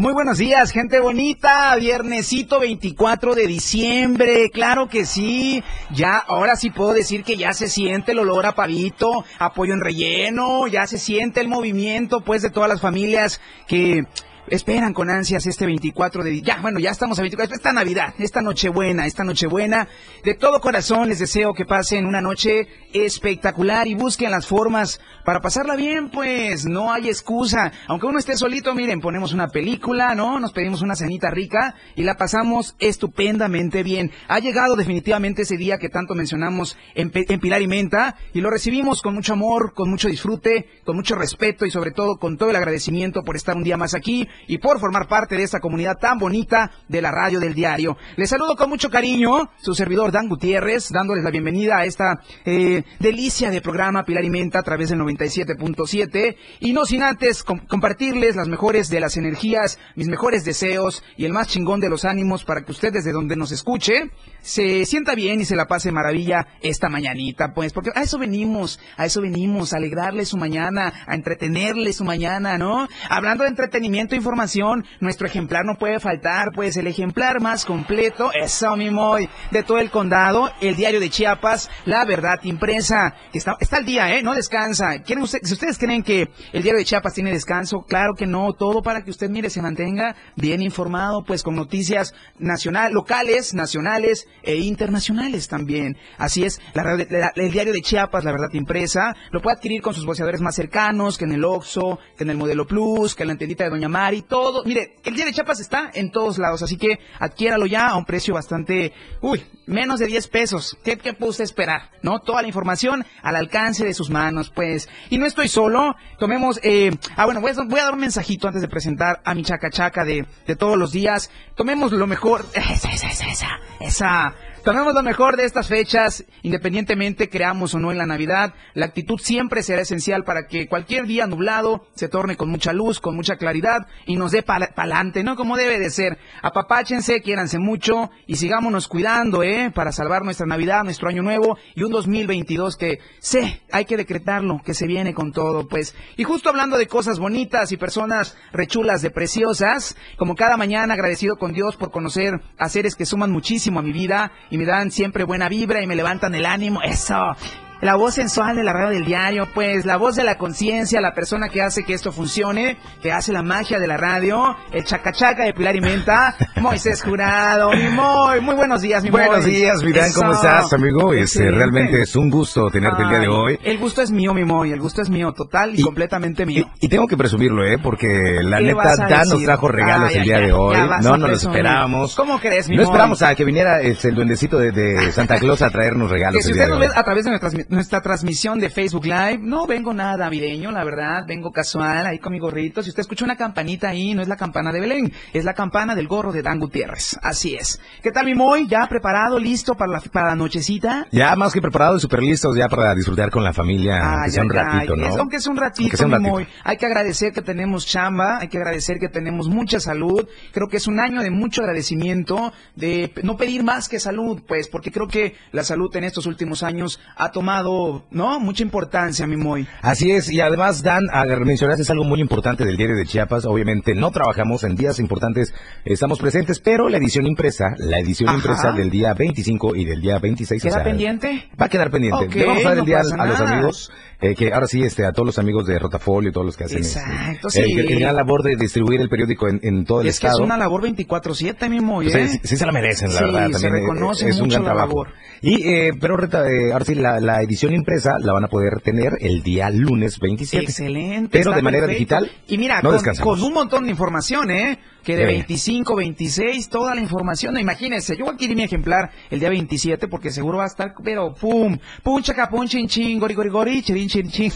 Muy buenos días, gente bonita. Viernesito 24 de diciembre. Claro que sí. Ya, ahora sí puedo decir que ya se siente el olor a pavito, apoyo en relleno, ya se siente el movimiento, pues, de todas las familias que esperan con ansias este 24 de ya bueno ya estamos a 24 esta Navidad esta Nochebuena esta Nochebuena. De todo corazón les deseo que pasen una noche espectacular y busquen las formas para pasarla bien pues no hay excusa. Aunque uno esté solito miren ponemos una película no nos pedimos una cenita rica y la pasamos estupendamente bien. Ha llegado definitivamente ese día que tanto mencionamos en, en Pilar y Menta y lo recibimos con mucho amor con mucho disfrute con mucho respeto y sobre todo con todo el agradecimiento por estar un día más aquí y por formar parte de esta comunidad tan bonita de la radio del diario. Les saludo con mucho cariño, su servidor Dan Gutiérrez, dándoles la bienvenida a esta eh, delicia de programa Pilar y Menta a través del 97.7 y no sin antes compartirles las mejores de las energías, mis mejores deseos y el más chingón de los ánimos para que usted desde donde nos escuche se sienta bien y se la pase maravilla esta mañanita, pues, porque a eso venimos, a eso venimos, a alegrarle su mañana, a entretenerle su mañana, ¿no? Hablando de entretenimiento y información, nuestro ejemplar no puede faltar, pues el ejemplar más completo, mi moy, de todo el condado, el diario de Chiapas, La Verdad Impresa, que está, está al día, ¿eh? No descansa. ¿Quieren usted, si ustedes creen que el diario de Chiapas tiene descanso, claro que no, todo para que usted, mire, se mantenga bien informado, pues con noticias nacionales, locales, nacionales e internacionales también. Así es, el diario de Chiapas, La Verdad Impresa, lo puede adquirir con sus voceadores más cercanos, que en el Oxxo, que en el Modelo Plus, que en la entendita de Doña Mari, todo. Mire, el día de Chiapas está en todos lados, así que adquiéralo ya a un precio bastante, uy, menos de 10 pesos. ¿Qué, qué puede esperar? ¿No? Toda la información al alcance de sus manos, pues. Y no estoy solo. Tomemos, eh, ah, bueno, voy a, a, dar un mensajito antes de presentar a mi chaca chaca de, de todos los días. Tomemos lo mejor. Esa, esa, esa, esa, esa Tomemos lo mejor de estas fechas, independientemente creamos o no en la Navidad. La actitud siempre será esencial para que cualquier día nublado se torne con mucha luz, con mucha claridad y nos dé para adelante, ¿no? Como debe de ser. Apapáchense, quiéranse mucho y sigámonos cuidando, ¿eh? Para salvar nuestra Navidad, nuestro Año Nuevo y un 2022 que sé, hay que decretarlo, que se viene con todo, pues. Y justo hablando de cosas bonitas y personas rechulas de preciosas, como cada mañana agradecido con Dios por conocer a seres que suman muchísimo a mi vida y me dan siempre buena vibra y me levantan el ánimo. Eso la voz sensual de la radio del diario, pues la voz de la conciencia, la persona que hace que esto funcione, que hace la magia de la radio, el chacachaca de Pilar y Menta, Moisés Jurado, mi Moy, muy buenos días, mi Buenos días, Mirán, ¿cómo estás, amigo? Este, realmente es un gusto tenerte el día de hoy. El gusto es mío, mi Moy, el gusto es mío, total y, completamente mío. Y, tengo que presumirlo, ¿eh? Porque la neta, Dan nos trajo regalos el día de hoy, no nos lo esperábamos. ¿Cómo crees, mi No esperamos a que viniera este, el duendecito de, Santa Claus a traernos regalos. Que si usted nos ve a través de nuestras nuestra transmisión de Facebook Live. No vengo nada navideño, la verdad, vengo casual ahí con mi gorrito. Si usted escucha una campanita ahí, no es la campana de Belén, es la campana del gorro de Dan Gutiérrez. Así es. ¿Qué tal mi Moy? ¿Ya preparado, listo para la, para la nochecita? Ya más que preparado y súper listos ya para disfrutar con la familia, aunque sea un ratito, ¿no? aunque sea un ratito, mi Moy. Hay que agradecer que tenemos chamba, hay que agradecer que tenemos mucha salud. Creo que es un año de mucho agradecimiento, de no pedir más que salud, pues, porque creo que la salud en estos últimos años ha tomado ¿no? Mucha importancia, mi Moy. Así es, y además, Dan, mencionaste algo muy importante del diario de Chiapas. Obviamente no trabajamos en días importantes, estamos presentes, pero la edición impresa, la edición impresa del día 25 y del día 26. ¿Queda pendiente? Va a quedar pendiente. Le vamos a dar el día a, los amigos, eh, que ahora sí, este, a todos los amigos de Rotafolio y todos los que hacen Exacto, este, sí. el, la labor de distribuir el periódico en, todo el estado. Es que es una labor 24-7, mi Moy. Pues ¿eh? sí, se la merecen, la verdad. También se reconoce es un gran trabajo. Labor. Y, eh, pero eh, ahora sí, la, la edición impresa la van a poder tener el día lunes 27. Excelente. Pero de manera digital. Y mira, no con, con, un montón de información, ¿eh? Que de 25, 26, toda la información. Imagínense, yo voy a adquirir mi ejemplar el día 27 porque seguro va a estar, pero pum, pum, chaca, pum, chin, chin, gori, gori, gori, chin, chin, chin.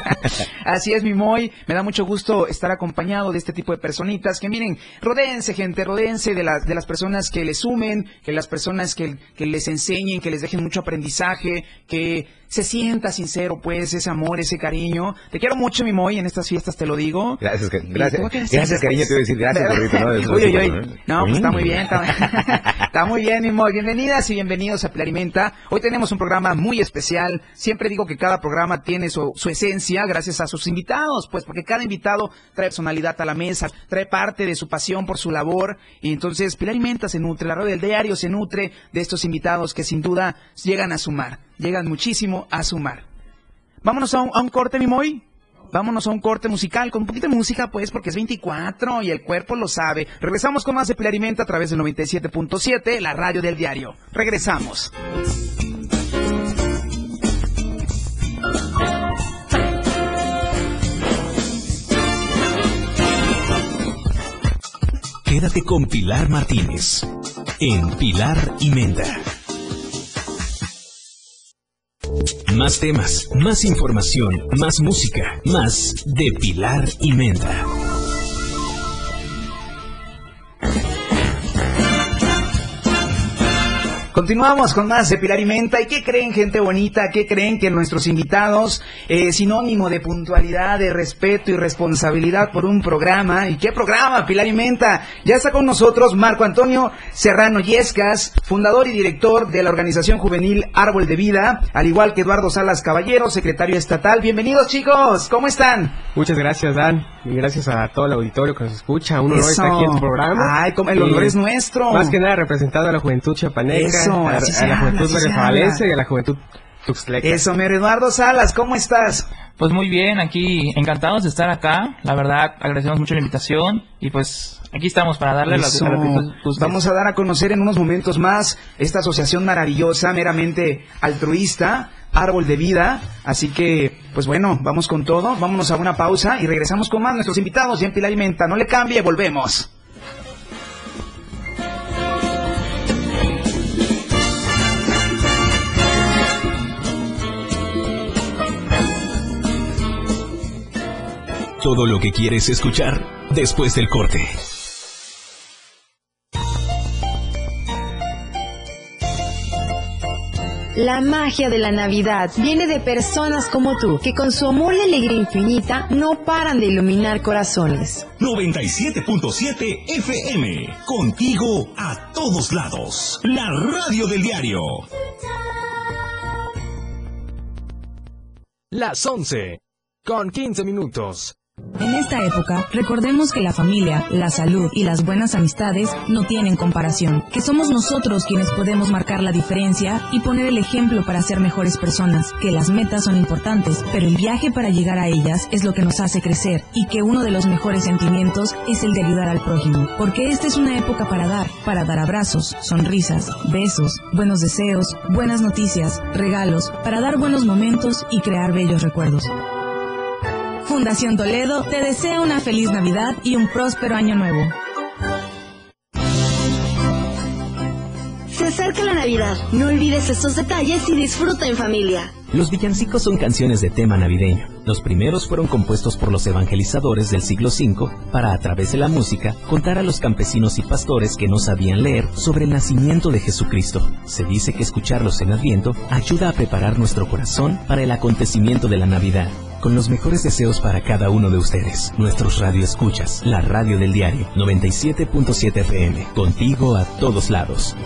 Así es, mi Moy. Me da mucho gusto estar acompañado de este tipo de personitas que miren, rodense, gente, rodense de las, de las personas que les sumen, que las personas que, que les enseñen, que les dejen mucho aprendizaje, que se sienta sincero, pues, ese amor, ese cariño. Te quiero mucho, mi Moy, en estas fiestas te lo digo. Gracias, gracias. Gracias, cariño, te voy a decir gracias, gordito, ¿no? Uy, uy, uy. No, pues está muy bien, está, está, muy bien, mi Moy. Bienvenidas y bienvenidos a Pilarimenta. Hoy tenemos un programa muy especial. Siempre digo que cada programa tiene su, su esencia gracias a sus invitados, pues, porque cada invitado trae personalidad a la mesa, trae parte de su pasión por su labor. Y entonces, Pilarimenta se nutre, la radio del diario se nutre de estos invitados que sin duda llegan a sumar, llegan muchísimo a sumar. Vámonos a un, corte, mi Moy. Vámonos a un corte musical con un poquito de música, pues, porque es 24 y el cuerpo lo sabe. Regresamos con más de Pilarimenta a través del 97.7, la radio del diario. Regresamos. Quédate con Pilar Martínez en Pilar y Menta. Más temas, más información, más música, más de Pilar y Menta. Continuamos con más de Pilar y Menta. ¿Y qué creen, gente bonita? ¿Qué creen que nuestros invitados, eh, sinónimo de puntualidad, de respeto y responsabilidad por un programa? ¿Y qué programa, Pilar y Menta? Ya está con nosotros Marco Antonio Serrano Yescas, fundador y director de la organización juvenil Árbol de Vida, al igual que Eduardo Salas Caballero, secretario estatal. Bienvenidos, chicos. ¿Cómo están? Muchas gracias, Dan. Y gracias a todo el auditorio que nos escucha. Un honor estar aquí en tu programa. Ay, como el honor es nuestro. Más que nada representando a la juventud chiapaneca, Eso, a, así se a la habla, juventud y a la juventud tuxtleca. Eso, mi Eduardo Salas, ¿cómo estás? Pues muy bien, aquí encantados de estar acá. La verdad, agradecemos mucho la invitación y pues aquí estamos para darle las Eso. Vamos a dar a conocer en unos momentos más esta asociación maravillosa, meramente altruista, Árbol de Vida. Así que, pues bueno, vamos con todo. Vámonos a una pausa y regresamos con más nuestros invitados ya en Pilar y Menta. No le cambie, volvemos. Todo lo que quieres escuchar después del corte. La magia de la Navidad viene de personas como tú, que con su amor y alegría infinita no paran de iluminar corazones. 97.7 FM. Contigo a todos lados. La radio del diario. Las 11 con 15 minutos. En esta época, recordemos que la familia, la salud y las buenas amistades no tienen comparación, que somos nosotros quienes podemos marcar la diferencia y poner el ejemplo para ser mejores personas, que las metas son importantes, pero el viaje para llegar a ellas es lo que nos hace crecer y que uno de los mejores sentimientos es el de ayudar al prójimo, porque esta es una época para dar, para dar abrazos, sonrisas, besos, buenos deseos, buenas noticias, regalos, para dar buenos momentos y crear bellos recuerdos. Fundación Toledo te desea una feliz Navidad y un próspero año nuevo. Se acerca la Navidad. No olvides estos detalles y disfruta en familia. Los villancicos son canciones de tema navideño. Los primeros fueron compuestos por los evangelizadores del siglo V para, a través de la música, contar a los campesinos y pastores que no sabían leer sobre el nacimiento de Jesucristo. Se dice que escucharlos en Adviento ayuda a preparar nuestro corazón para el acontecimiento de la Navidad. Con los mejores deseos para cada uno de ustedes, nuestros radioescuchas, la radio del diario 97.7 FM, contigo a todos lados.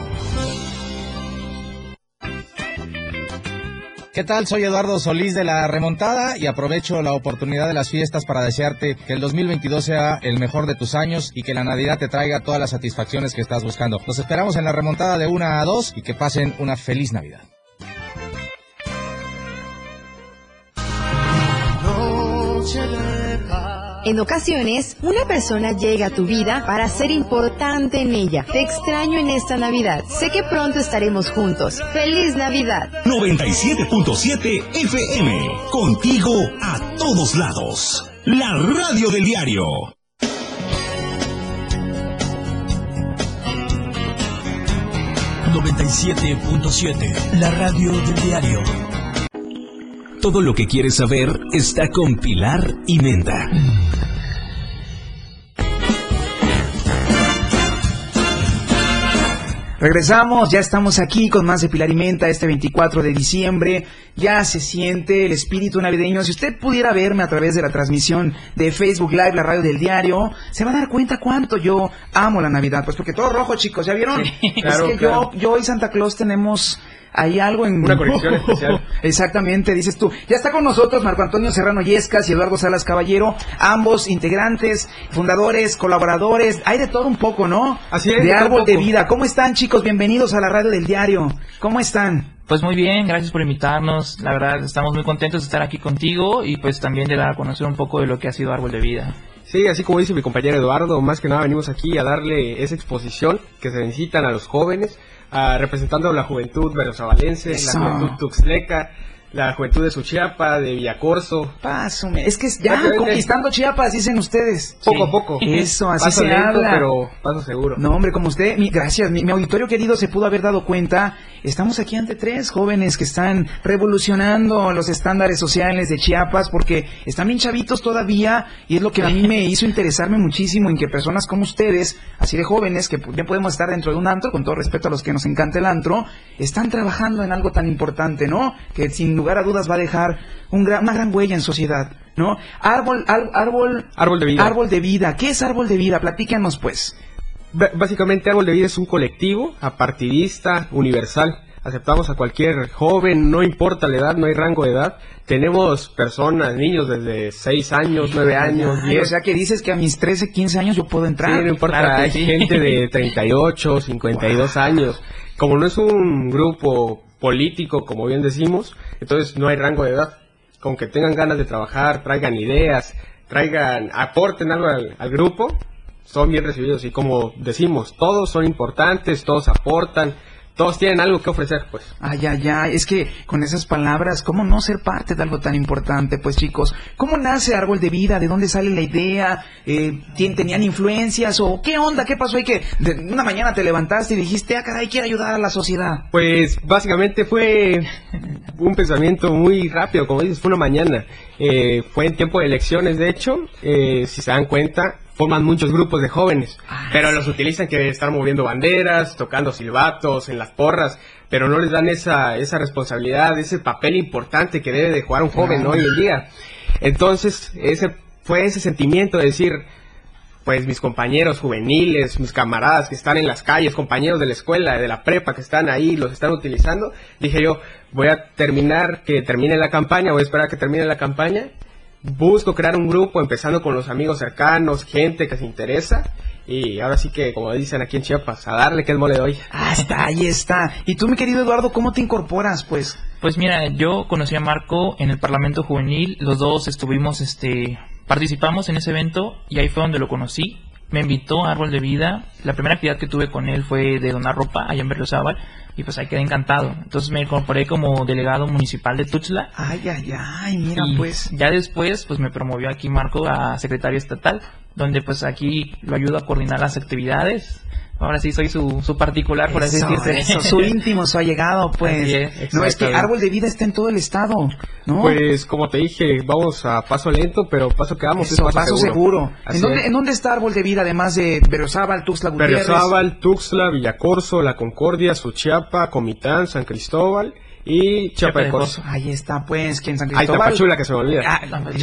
¿Qué tal? Soy Eduardo Solís de La Remontada y aprovecho la oportunidad de las fiestas para desearte que el 2022 sea el mejor de tus años y que la Navidad te traiga todas las satisfacciones que estás buscando. Los esperamos en La Remontada de 1 a 2 y que pasen una feliz Navidad. En ocasiones, una persona llega a tu vida para ser importante en ella. Te extraño en esta Navidad. Sé que pronto estaremos juntos. ¡Feliz Navidad! 97.7 FM. Contigo a todos lados. La radio del diario. ...97.7... La radio del diario. Todo lo que quieres saber está con Pilar y Menda. Regresamos, ya estamos aquí con más de Pilar y Menta este 24 de diciembre. Ya se siente el espíritu navideño. Si usted pudiera verme a través de la transmisión de Facebook Live, la radio del diario, se va a dar cuenta cuánto yo amo la Navidad. Pues porque todo rojo, chicos, ¿ya vieron? es que yo, yo y Santa Claus tenemos hay algo en... Una conexión especial. Exactamente, dices tú. Ya está con nosotros Marco Antonio Serrano Yescas y Eduardo Salas Caballero, ambos integrantes, fundadores, colaboradores, hay de todo un poco, ¿no? Así es. De Árbol de Vida. ¿Cómo están chicos? Bienvenidos a la radio del diario. ¿Cómo están? Pues muy bien, gracias por invitarnos. La verdad, estamos muy contentos de estar aquí contigo y pues también de dar a conocer un poco de lo que ha sido Árbol de Vida. Sí, así como dice mi compañero Eduardo, más que nada venimos aquí a darle esa exposición que se necesitan a los jóvenes, a, representando la juventud verosabalense, la juventud tuxleca, la juventud de Suchiapa, de Villacorso. Pásame. Es que ya conquistando Chiapas, dicen ustedes. Poco a poco. Eso, así Paso se lento, habla. pero paso seguro. No, hombre, como usted, mi- gracias, mi, mi auditorio querido se pudo haber dado cuenta, estamos aquí ante tres jóvenes que están revolucionando los estándares sociales de Chiapas porque están bien chavitos todavía y es lo que a mí me hizo interesarme muchísimo en que personas como ustedes, así de jóvenes, que ya podemos estar dentro de un antro, con todo respeto a los que nos encanta el antro, están trabajando en algo tan importante, ¿no? Que sin lugar a dudas va a dejar un gran- una gran huella en sociedad, ¿no? Árbol, ar- árbol, Árbol de vida. árbol de vida. ¿Qué es árbol de vida? Platícanos, pues. B- Básicamente Árbol de Vida es un colectivo apartidista, universal. Aceptamos a cualquier joven, no importa la edad, no hay rango de edad. Tenemos personas, niños desde 6 años, 9 años, Ay, 10. o sea que dices que a mis 13, 15 años yo puedo entrar. Sí, no importa, claro hay sí. gente de 38, 52 años. Como no es un grupo político, como bien decimos, entonces no hay rango de edad. Con que tengan ganas de trabajar, traigan ideas, traigan, aporten algo al, al grupo, son bien recibidos. Y como decimos, todos son importantes, todos aportan, todos tienen algo que ofrecer, pues. Ay, ay, ay, es que con esas palabras, ¿cómo no ser parte de algo tan importante? Pues chicos, ¿cómo nace Árbol de Vida? ¿De dónde sale la idea? Eh, ¿tien- ¿Tenían influencias? ¿O qué onda? ¿Qué pasó ahí que de una mañana te levantaste y dijiste, ah, caray, quiero ayudar a la sociedad? Pues básicamente fue un pensamiento muy rápido, como dices, fue una mañana. Eh, fue en tiempo de elecciones, de hecho, eh, si se dan cuenta, forman muchos grupos de jóvenes, pero los utilizan que estar moviendo banderas, tocando silbatos en las porras, pero no les dan esa, esa responsabilidad, ese papel importante que debe de jugar un joven Claro. hoy en día. Entonces, ese fue ese sentimiento de decir, pues mis compañeros juveniles, mis camaradas que están en las calles, compañeros de la escuela, de la prepa que están ahí, los están utilizando, dije yo, voy a terminar, que termine la campaña, voy a esperar a que termine la campaña, busco crear un grupo, empezando con los amigos cercanos, gente que se interesa, y ahora sí que, como dicen aquí en Chiapas, a darle que es mole de hoy. Hasta ahí está. Y tú, mi querido Eduardo, ¿cómo te incorporas? Pues, Pues mira, yo conocí a Marco en el Parlamento Juvenil, los dos estuvimos, este, participamos en ese evento y ahí fue donde lo conocí. Me invitó a Árbol de Vida. La primera actividad que tuve con él fue de donar ropa allá en Berriozábal y pues ahí quedé encantado. Entonces me incorporé como delegado municipal de Tuxtla ay, ay, ay, mira, y pues. ya después pues me promovió aquí Marco a secretario estatal, donde pues aquí lo ayudo a coordinar las actividades. Ahora sí soy su, su particular, por así Eso, decirse. eso, su íntimo, su allegado, pues. Así es, no, es que. Árbol de Vida está en todo el estado, ¿no? Pues como te dije, vamos a paso lento, pero paso que vamos, es Eso, paso, paso seguro. Así ¿En dónde, es. ¿En dónde está Árbol de Vida, además de Berriozábal, Tuxtla Gutiérrez? Berriozábal, Tuxtla, Villacorso, La Concordia, Suchiapa, Comitán, San Cristóbal y Corzo. Ahí está, pues, que en San Ahí Cristóbal. Tapachula, que se me olvida. Ah,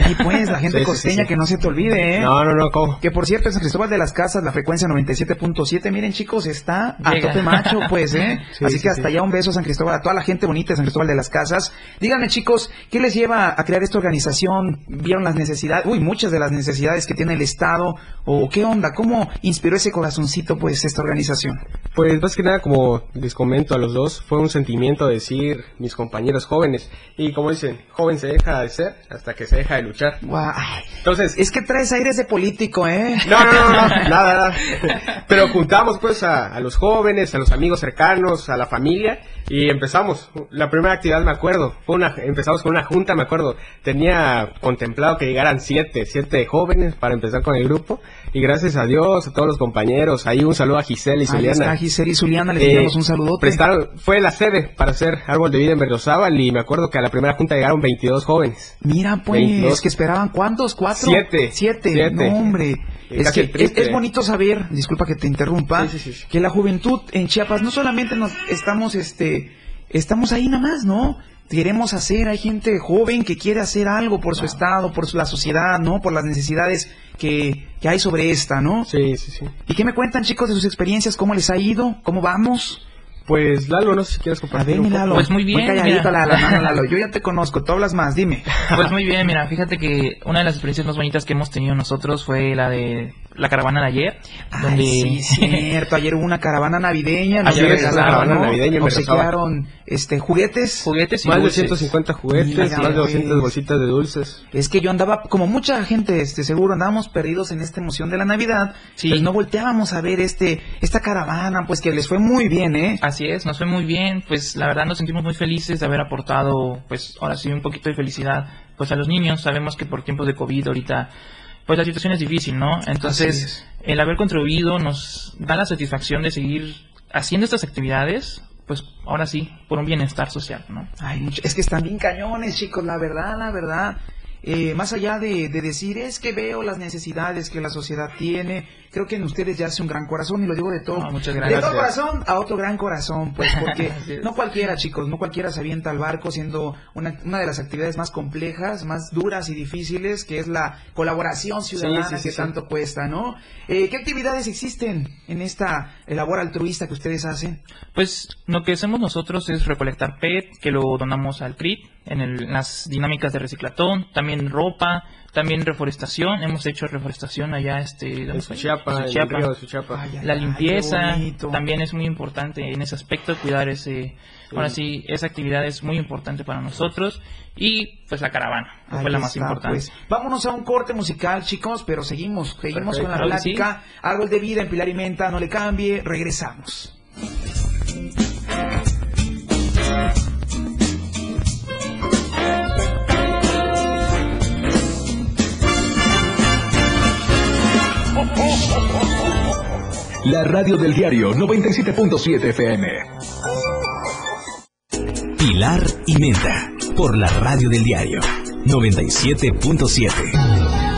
y pues, la gente Sí, costeña sí, sí. que no se te olvide, ¿eh? No, no, no, ¿cómo? Que por cierto, en San Cristóbal de las Casas, la frecuencia 97.7, miren chicos, está a Llega. tope macho, pues, ¿eh? Sí, Así sí, que hasta allá un beso a San Cristóbal, a toda la gente bonita de San Cristóbal de las Casas. Díganme chicos, ¿qué les lleva a crear esta organización? ¿Vieron las necesidades? Uy, muchas de las necesidades que tiene el Estado. ¿O qué onda? ¿Cómo inspiró ese corazoncito, pues, esta organización? Pues más que nada, como les comento a los dos, fue un sentimiento de decir, mis compañeros jóvenes. Y como dicen, joven se deja de ser hasta que se deja de luchar. Guau. Entonces, Es que traes aires de político, ¿eh? no, no, no, no, nada, nada. Pero juntamos pues a, a los jóvenes, a los amigos cercanos, a la familia y empezamos. La primera actividad me acuerdo, fue una, empezamos con una junta, me acuerdo. Tenía contemplado que llegaran siete, siete jóvenes para empezar con el grupo y gracias a Dios, a todos los compañeros, ahí un saludo a Giselle y Ahí está Zuliana. Giselle y Zuliana, les Eh, enviamos un saludo. Prestaron, fue la sede para hacer árbol de vida en Berriozábal y me acuerdo que a la primera junta llegaron 22 jóvenes. Mira, pues, 22. que esperaban cuántos, cuatro, Siete. siete, Siete. no hombre. Es que bonito saber, disculpa que te interrumpa, Sí, sí, sí. que la juventud en Chiapas no solamente nos estamos, este, estamos ahí nada más, ¿no? Queremos hacer, hay gente joven que quiere hacer algo por su estado, por su- la sociedad, ¿no? Por las necesidades que, que hay sobre esta, ¿no? Sí, sí, sí. ¿Y qué me cuentan chicos de sus experiencias? ¿Cómo les ha ido? ¿Cómo vamos? Pues Lalo, no sé si quieres A compartir ver, mi. Lalo. Pues muy bien, calladito, mira. Lalo, Lalo. Yo ya te conozco, tú hablas más, dime. Pues muy bien, mira, fíjate que una de las experiencias más bonitas que hemos tenido nosotros fue la de la caravana de ayer, donde Ay, sí, cierto. Ayer hubo una caravana navideña. nos Ayer hubo una regalaron, caravana ¿no? navideña en Obsequiaron, este, juguetes. juguetes y Más de dulces. 150 juguetes, Mira, más de 200 pues. bolsitas de dulces. Es que yo andaba, como mucha gente, este, seguro andábamos perdidos en esta emoción de la Navidad. Sí. Pues no volteábamos a ver este, esta caravana, pues que les fue muy bien, ¿eh? Así es, nos fue muy bien, pues la verdad nos sentimos muy felices de haber aportado, pues ahora sí, un poquito de felicidad, pues a los niños. Sabemos que por tiempos de COVID ahorita, pues la situación es difícil, ¿no? Entonces, es. el haber contribuido nos da la satisfacción de seguir haciendo estas actividades, pues ahora sí, por un bienestar social, ¿no? Ay, es que están bien cañones, chicos, la verdad, la verdad. Eh, más allá de, de decir, es que veo las necesidades que la sociedad tiene, creo que en ustedes ya hace un gran corazón, y lo digo de todo. Ah, muchas De todo corazón a otro gran corazón, pues, porque no cualquiera, chicos, no cualquiera se avienta al barco siendo una, una de las actividades más complejas, más duras y difíciles, que es la colaboración ciudadana Sí, sí, sí, que tanto cuesta, ¿no? Eh, ¿Qué actividades existen en esta labor altruista que ustedes hacen? Pues lo que hacemos nosotros es recolectar PET, que lo donamos al CRIT en, el- en las dinámicas de reciclatón, también ropa, también reforestación, hemos hecho reforestación allá, este, ¿dónde En fue? Suchiapa, En en el Suchiapa. río de Suchiapa. Ay, ay, La limpieza también es muy importante en ese aspecto, cuidar ese, ahora sí, esa actividad es muy importante para nosotros y pues la caravana, que fue la más está, importante. pues. Vámonos a un corte musical, chicos, pero seguimos, seguimos Perfecto. con la sí. plática. Árbol de vida en Pilar y Menta, no le cambie, regresamos. La radio del diario 97.7 FM. Pilar y Menta, por la radio del diario 97.7.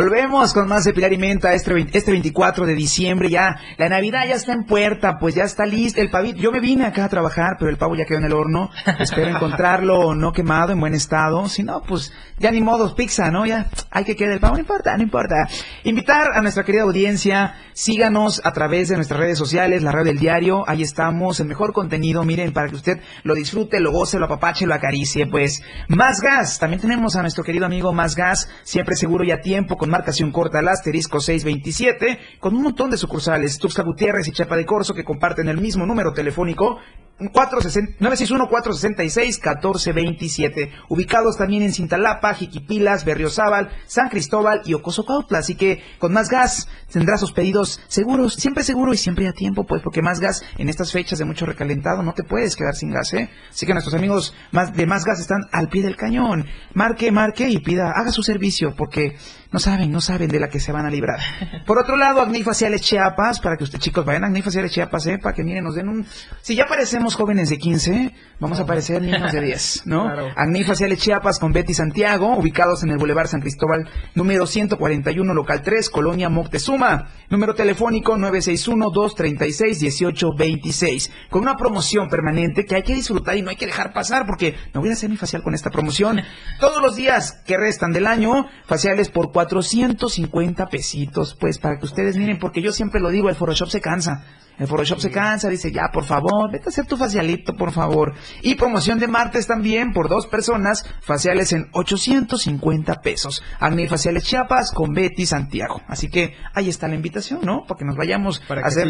Volvemos con más de Pilar y Menta este, este 24 de diciembre. Ya la Navidad ya está en puerta, pues ya está listo el pavito. Yo me vine acá a trabajar, pero el pavo ya quedó en el horno. Espero encontrarlo no quemado, en buen estado. Si no, pues ya ni modo, pizza, ¿no? Ya hay que quede el pavo, no importa, no importa. Invitar a nuestra querida audiencia, síganos a través de nuestras redes sociales, la red del diario. Ahí estamos, el mejor contenido, miren, para que usted lo disfrute, lo goce, lo apapache, lo acaricie. Pues más gas, también tenemos a nuestro querido amigo Más Gas, siempre seguro y a tiempo, con marcación corta al asterisco 627, con un montón de sucursales, Tuxtla Gutiérrez y Chapa de Corso, que comparten el mismo número telefónico, 961-466-1427, ubicados también en Cintalapa, Jiquipilas, Berriozábal, San Cristóbal y Ocosocautla, así que con Más Gas tendrás sus pedidos seguros, siempre seguro y siempre a tiempo, pues porque Más Gas en estas fechas de mucho recalentado no te puedes quedar sin gas, ¿eh? Así que nuestros amigos de Más Gas están al pie del cañón. Marque, marque y pida, haga su servicio, porque no saben, no saben de la que se van a librar. Por otro lado, Acné Faciales Chiapas, para que ustedes chicos vayan a Acné Faciales Chiapas, ¿eh? Para que miren, nos den un... Si ya parecemos jóvenes de 15, vamos a parecer niños de 10, ¿no? Claro. Acné Faciales Chiapas con Betty Santiago, ubicados en el Boulevard San Cristóbal, número 141, local 3, Colonia Moctezuma. Número telefónico 961-236-1826. Con una promoción permanente que hay que disfrutar y no hay que dejar pasar porque me voy a hacer mi facial con esta promoción. Todos los días que restan del año, faciales por 450 pesitos, pues para que ustedes miren, porque yo siempre lo digo, el Photoshop se cansa. El Photoshop se cansa, dice, ya, por favor, vete a hacer tu facialito, por favor. Y promoción de martes también por dos personas, faciales en 850 pesos. Acne Faciales Chiapas con Betty Santiago. Así que ahí está la invitación, ¿no? Para que nos vayamos Para a hacer.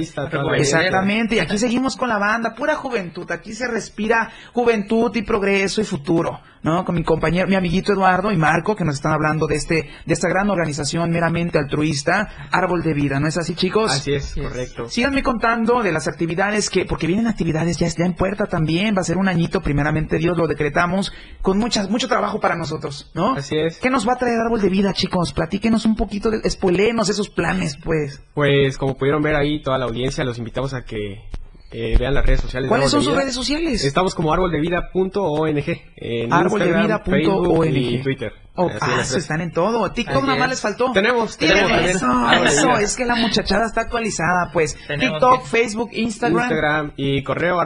Exactamente. Y aquí seguimos con la banda, pura juventud. Aquí se respira juventud y progreso y futuro. ¿No? Con mi compañero, mi amiguito Eduardo y Marco, que nos están hablando de este, de esta gran organización meramente altruista, Árbol de Vida, ¿no es así, chicos? Así es, correcto. Síganme contando de las actividades que, porque vienen actividades ya, ya en puerta también, va a ser un añito, primeramente Dios lo decretamos, con muchas, mucho trabajo para nosotros, ¿no? Así es. ¿Qué nos va a traer Árbol de Vida, chicos? Platíquenos un poquito, de, spoilenos esos planes, pues. Pues como pudieron ver ahí toda la audiencia, los invitamos a que eh, vean las redes sociales. ¿Cuáles son sus redes sociales? Estamos como arboldevida.ong en Instagram, Facebook y. Twitter. Oh, ah, se están en todo. TikTok nada más es. les faltó. Tenemos, tenemos eso, eso, es que la muchachada está actualizada, pues. Tenemos TikTok, que- Facebook, Instagram. Instagram y correo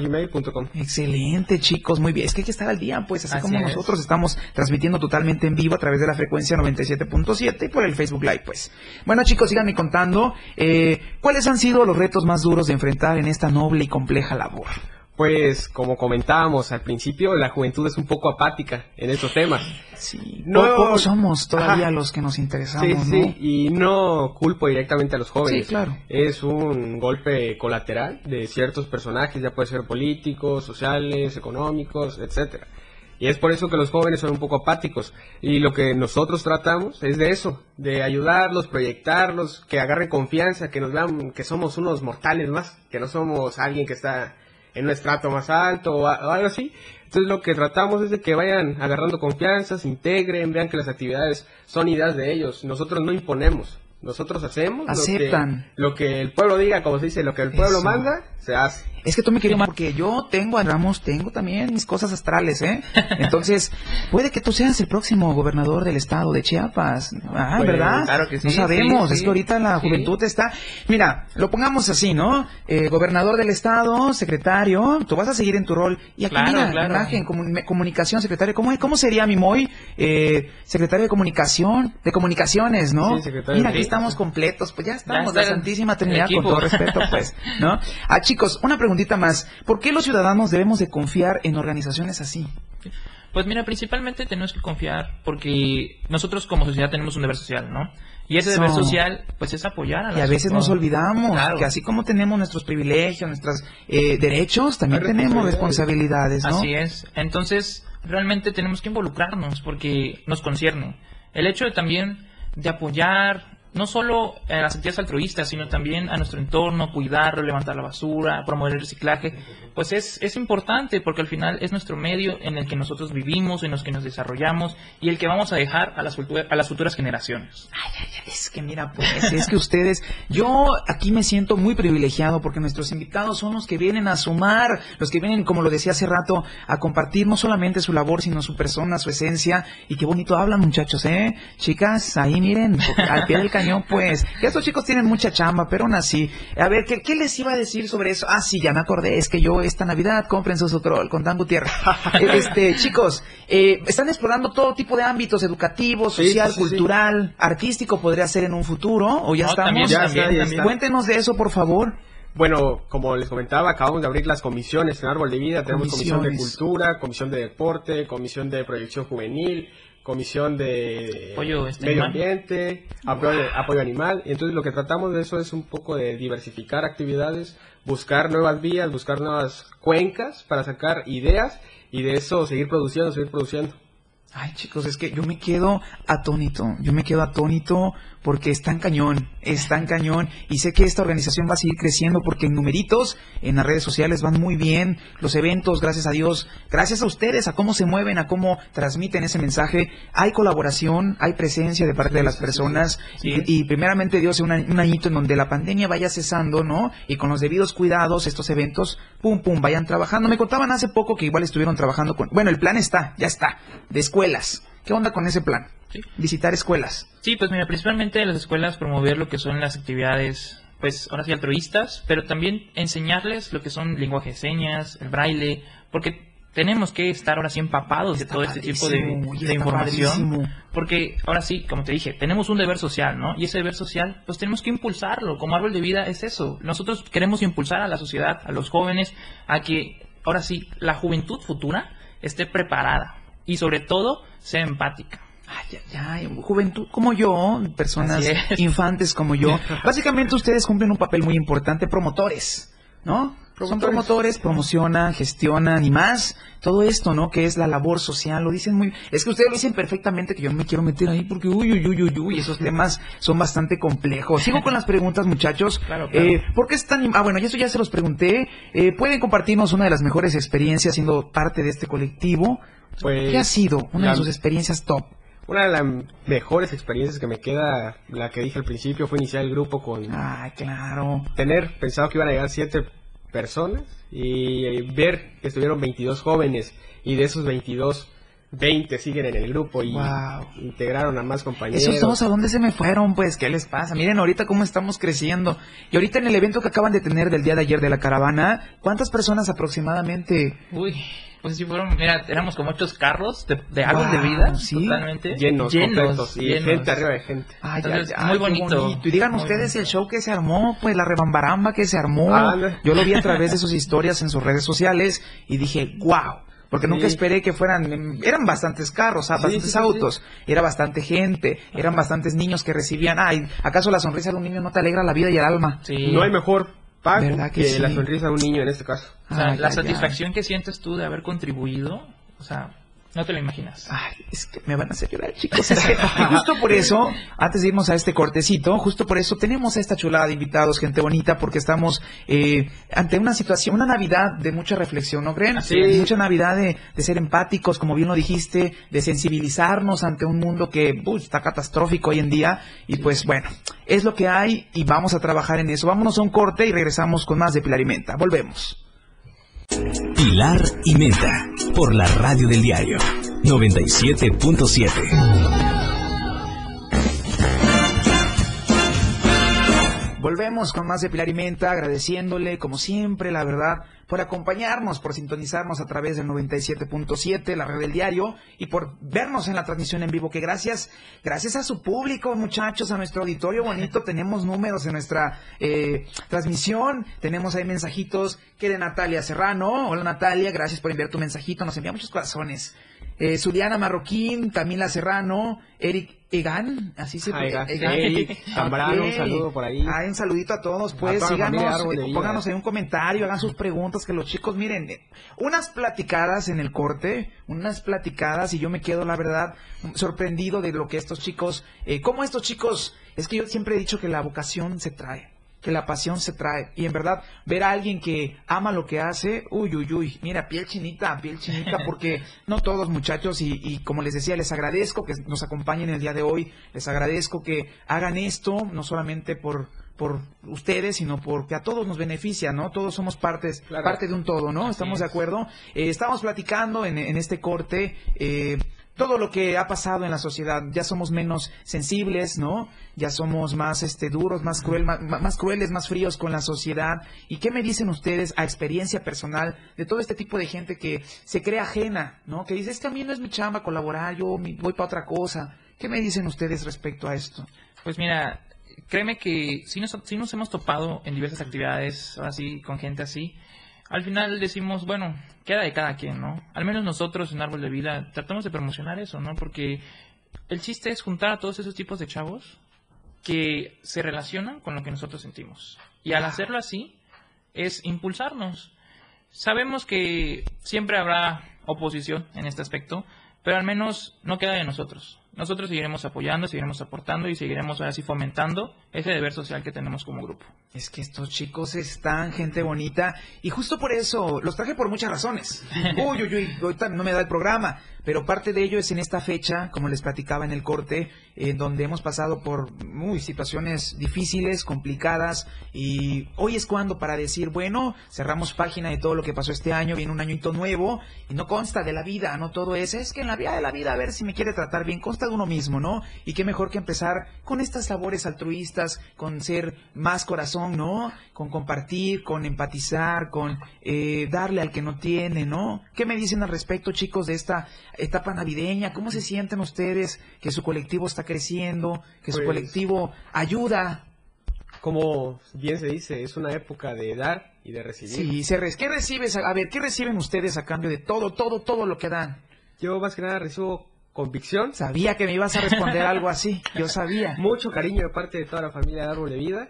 gmail.com. Excelente, chicos, muy bien. Es que hay que estar al día, pues, así, Así como es. nosotros estamos transmitiendo totalmente en vivo a través de la frecuencia 97.7 y por el Facebook Live, pues. Bueno, chicos, síganme contando eh, cuáles han sido los retos más duros de enfrentar en esta noble y compleja labor. Pues como comentábamos al principio, la juventud es un poco apática en estos temas. Sí, No- pocos somos todavía Ajá. los que nos interesamos, Sí, ¿no? sí, y no culpo directamente a los jóvenes. Sí, claro. Es un golpe colateral de ciertos personajes, ya puede ser políticos, sociales, económicos, etcétera. Y es por eso que los jóvenes son un poco apáticos. Y lo que nosotros tratamos es de eso, de ayudarlos, proyectarlos, que agarren confianza, que nos vean que somos unos mortales más, que no somos alguien que está en un estrato más alto o, algo así. Entonces lo que tratamos es de que vayan agarrando confianza, se integren, vean que las actividades son ideas de ellos. Nosotros no imponemos, nosotros hacemos lo que- Aceptan. Lo, que, el pueblo diga, como se dice, lo que el pueblo Eso. manda, se hace. Es que tú me querías más porque yo tengo, Ramos, tengo también mis cosas astrales, ¿eh? Entonces, puede que tú seas el próximo gobernador del estado de Chiapas. Ah, Pues, ¿verdad? claro que sí, No sabemos, sí, es que ahorita la Sí. juventud está... Mira, lo pongamos así, ¿no? Eh, gobernador del estado, secretario, tú vas a seguir en tu rol. Y aquí, Claro, mira, claro. imagen, comu- comunicación, secretario. ¿Cómo, ¿Cómo sería mi Moy? Eh, secretario de comunicación, de comunicaciones, ¿no? Sí, secretario mira, aquí estamos completos, pues ya estamos, está la Santísima Trinidad, con todo respeto, pues, ¿no? Ah, chicos, una preguntita más. ¿Por qué los ciudadanos debemos de confiar en organizaciones así? Pues mira, principalmente tenemos que confiar porque nosotros como sociedad tenemos un deber social, ¿no? Y ese deber social, pues es apoyar a Y la a veces nos olvidamos Claro. que así como tenemos nuestros privilegios, nuestros eh, derechos, también tenemos responsabilidades. responsabilidades, ¿no? Así es. Entonces, realmente tenemos que involucrarnos porque nos concierne. El hecho de también de apoyar no solo a las actividades altruistas, sino también a nuestro entorno, cuidarlo, levantar la basura, promover el reciclaje, pues es, es importante porque al final es nuestro medio en el que nosotros vivimos, en los que nos desarrollamos y el que vamos a dejar a las, futu- a las futuras generaciones. Es que mira, pues, es que ustedes, yo aquí me siento muy privilegiado porque nuestros invitados son los que vienen a sumar, los que vienen, como lo decía hace rato, a compartir no solamente su labor, sino su persona, su esencia. Y qué bonito hablan, muchachos, ¿eh? Chicas, ahí miren, al pie del cañón, pues. Que estos chicos tienen mucha chamba, pero aún así. A ver, ¿qué, qué les iba a decir sobre eso? Ah, sí, ya me acordé, es que yo esta Navidad compren su troll con Dan Gutiérrez. este, chicos, eh, están explorando todo tipo de ámbitos educativos, social, sí, sí, sí. cultural, artístico, podría ser en un futuro, o ya No, estamos. también, Ya también, está, ya. Cuéntenos de eso, por favor. Bueno, como les comentaba, acabamos de abrir las comisiones en Árbol de Vida. Tenemos comisión de cultura, comisión de deporte, comisión de proyección juvenil, comisión de Apoyo, este, medio animal. ambiente, apoyo, apoyo animal. Y entonces lo que tratamos de eso es un poco de diversificar actividades, buscar nuevas vías, buscar nuevas cuencas para sacar ideas y de eso seguir produciendo, seguir produciendo. Ay, chicos, es que yo me quedo atónito, yo me quedo atónito porque es tan cañón, es tan cañón y sé que esta organización va a seguir creciendo porque en numeritos, en las redes sociales van muy bien, los eventos, gracias a Dios, gracias a ustedes, a cómo se mueven, a cómo transmiten ese mensaje, hay colaboración, hay presencia de parte de las personas y, y primeramente Dios, un, un añito en donde la pandemia vaya cesando, ¿no? Y con los debidos cuidados, estos eventos, pum, pum, vayan trabajando. Me contaban hace poco que igual estuvieron trabajando con, bueno, el plan está, ya está, de escuelas. ¿Qué onda con ese plan? Sí. Visitar escuelas. Sí, pues mira, principalmente las escuelas promover lo que son las actividades, pues ahora sí altruistas, pero también enseñarles lo que son lenguaje de señas, el braille, porque tenemos que estar ahora sí empapados de todo este tipo de, de información. Porque ahora sí, como te dije, tenemos un deber social, ¿no? Y ese deber social, pues tenemos que impulsarlo. Como árbol de vida es eso. Nosotros queremos impulsar a la sociedad, a los jóvenes, a que ahora sí, la juventud futura esté preparada y sobre todo sea empática. Ay, ay, juventud como yo, personas infantes como yo. Básicamente ustedes cumplen un papel muy importante, promotores, ¿no? Son promotores, promocionan, gestionan y más todo esto, ¿no? Que es la labor social. Lo dicen muy. Es que ustedes lo dicen perfectamente que yo no me quiero meter ahí porque uy, uy, uy, uy, uy, esos temas son bastante complejos. Sigo con las preguntas, muchachos. Claro, Eh, ¿Por qué están.? Ah, bueno, eso ya se los pregunté. Eh, ¿Pueden compartirnos una de las mejores experiencias siendo parte de este colectivo? Pues, ¿Qué ha sido una de sus experiencias top? Una de las mejores experiencias que me queda, la que dije al principio, fue iniciar el grupo con... Ah, claro. Tener pensado que iban a llegar siete personas y ver que estuvieron 22 jóvenes y de esos 22 20 siguen en el grupo y integraron a más compañeros. Esos dos, ¿a dónde se me fueron? Pues, ¿qué les pasa? Miren ahorita cómo estamos creciendo. Y ahorita en el evento que acaban de tener del día de ayer de la caravana, ¿cuántas personas aproximadamente? Uy, pues sí fueron, mira, éramos como muchos carros de, de de vida, ¿sí? totalmente. Llenos, llenos, y gente arriba de gente. Ay, muy bonito. Y digan ustedes el show que se armó, pues la rebambaramba que se armó. Yo lo vi a través de sus historias en sus redes sociales y dije, wow porque nunca esperé que fueran, eran bastantes carros, ah, bastantes autos, era bastante gente, eran bastantes niños que recibían, ay, ¿acaso la sonrisa de un niño no te alegra la vida y el alma? No hay mejor paz que, la sonrisa de un niño en este caso. O sea, la satisfacción que sientes tú de haber contribuido, o sea, no te lo imaginas. Ay, es que me van a hacer llorar, chicos. y justo por eso, antes de irnos a este cortecito, justo por eso tenemos esta chulada de invitados, gente bonita, porque estamos eh, ante una situación, una Navidad de mucha reflexión, ¿no creen? Sí. Mucha Navidad de, ser empáticos, como bien lo dijiste, de sensibilizarnos ante un mundo que está catastrófico hoy en día. Y pues bueno, es lo que hay y vamos a trabajar en eso. Vámonos a un corte y regresamos con más de Pilar y Menta. Volvemos. Pilar y Menta, por la radio del diario 97.7. Volvemos con más de Pilar y Menta, agradeciéndole, como siempre, la verdad, por acompañarnos, por sintonizarnos a través del 97.7, la red del diario, y por vernos en la transmisión en vivo, que gracias, gracias a su público, muchachos, a nuestro auditorio bonito, tenemos números en nuestra eh, transmisión, tenemos ahí mensajitos que de Natalia Serrano, hola Natalia, gracias por enviar tu mensajito, nos envía muchos corazones. Eh, Zuliana Marroquín, Camila Serrano, Eric Egan, así se puede. Eric, Zambrano, un saludo por ahí. Ah, un saludito a todos, pues síganos, eh, pónganos ahí un comentario, hagan sus preguntas, que los chicos, miren, eh, unas platicadas en el corte, unas platicadas, y yo me quedo, la verdad, sorprendido de lo que estos chicos, eh, cómo estos chicos, es que yo siempre he dicho que la vocación se trae que la pasión se trae. Y en verdad, ver a alguien que ama lo que hace, uy, uy, uy, mira, piel chinita, piel chinita, porque no todos muchachos, y, y, como les decía, les agradezco que nos acompañen el día de hoy, les agradezco que hagan esto, no solamente por por ustedes, sino porque a todos nos beneficia, ¿no? Todos somos partes, parte de un todo, ¿no? ¿Estamos de acuerdo? Eh, estamos platicando en, en este corte eh, todo lo que ha pasado en la sociedad. Ya somos menos sensibles, ¿no? Ya somos más este, duros, más, cruel, más, crueles, más fríos con la sociedad. ¿Y qué me dicen ustedes a experiencia personal de todo este tipo de gente que se cree ajena, ¿no? Que dice, es que a mí no es mi chamba colaborar, yo voy para otra cosa. ¿Qué me dicen ustedes respecto a esto? Pues mira, créeme que si nos, si nos hemos topado en diversas actividades, así, con gente así, al final decimos, bueno, queda de cada quien, ¿no? Al menos nosotros en Árbol de Vida tratamos de promocionar eso, ¿no? Porque el chiste es juntar a todos esos tipos de chavos que se relacionan con lo que nosotros sentimos. Y al hacerlo así, es impulsarnos. Sabemos que siempre habrá oposición en este aspecto, pero al menos no queda de nosotros. Nosotros seguiremos apoyando, seguiremos aportando y seguiremos así fomentando ese deber social que tenemos como grupo. Es que estos chicos están gente bonita y justo por eso los traje por muchas razones. Uy, uy, uy, ahorita no me da el programa, pero parte de ello es en esta fecha, como les platicaba en el corte, en donde hemos pasado por muy situaciones difíciles, complicadas y hoy es cuando para decir, bueno, cerramos página de todo lo que pasó este año, viene un añito nuevo y no consta de la vida, no todo es, es que en la vida de la vida a ver si me quiere tratar bien, consta de uno mismo, ¿no? Y qué mejor que empezar con estas labores altruistas, con ser más corazón, ¿no? Con compartir, con empatizar, con eh, darle al que no tiene, ¿no? ¿Qué me dicen al respecto, chicos, de esta etapa navideña? ¿Cómo se sienten ustedes que su colectivo está creciendo, que su Pues- colectivo ayuda? Como bien se dice, es una época de dar y de recibir. Sí, se ¿qué recibes? A ver, ¿qué reciben ustedes a cambio de todo, todo, todo lo que dan? Yo más que nada recibo convicción, Sabía que me ibas a responder algo así, yo sabía. mucho cariño de parte de toda la familia de Árbol de Vida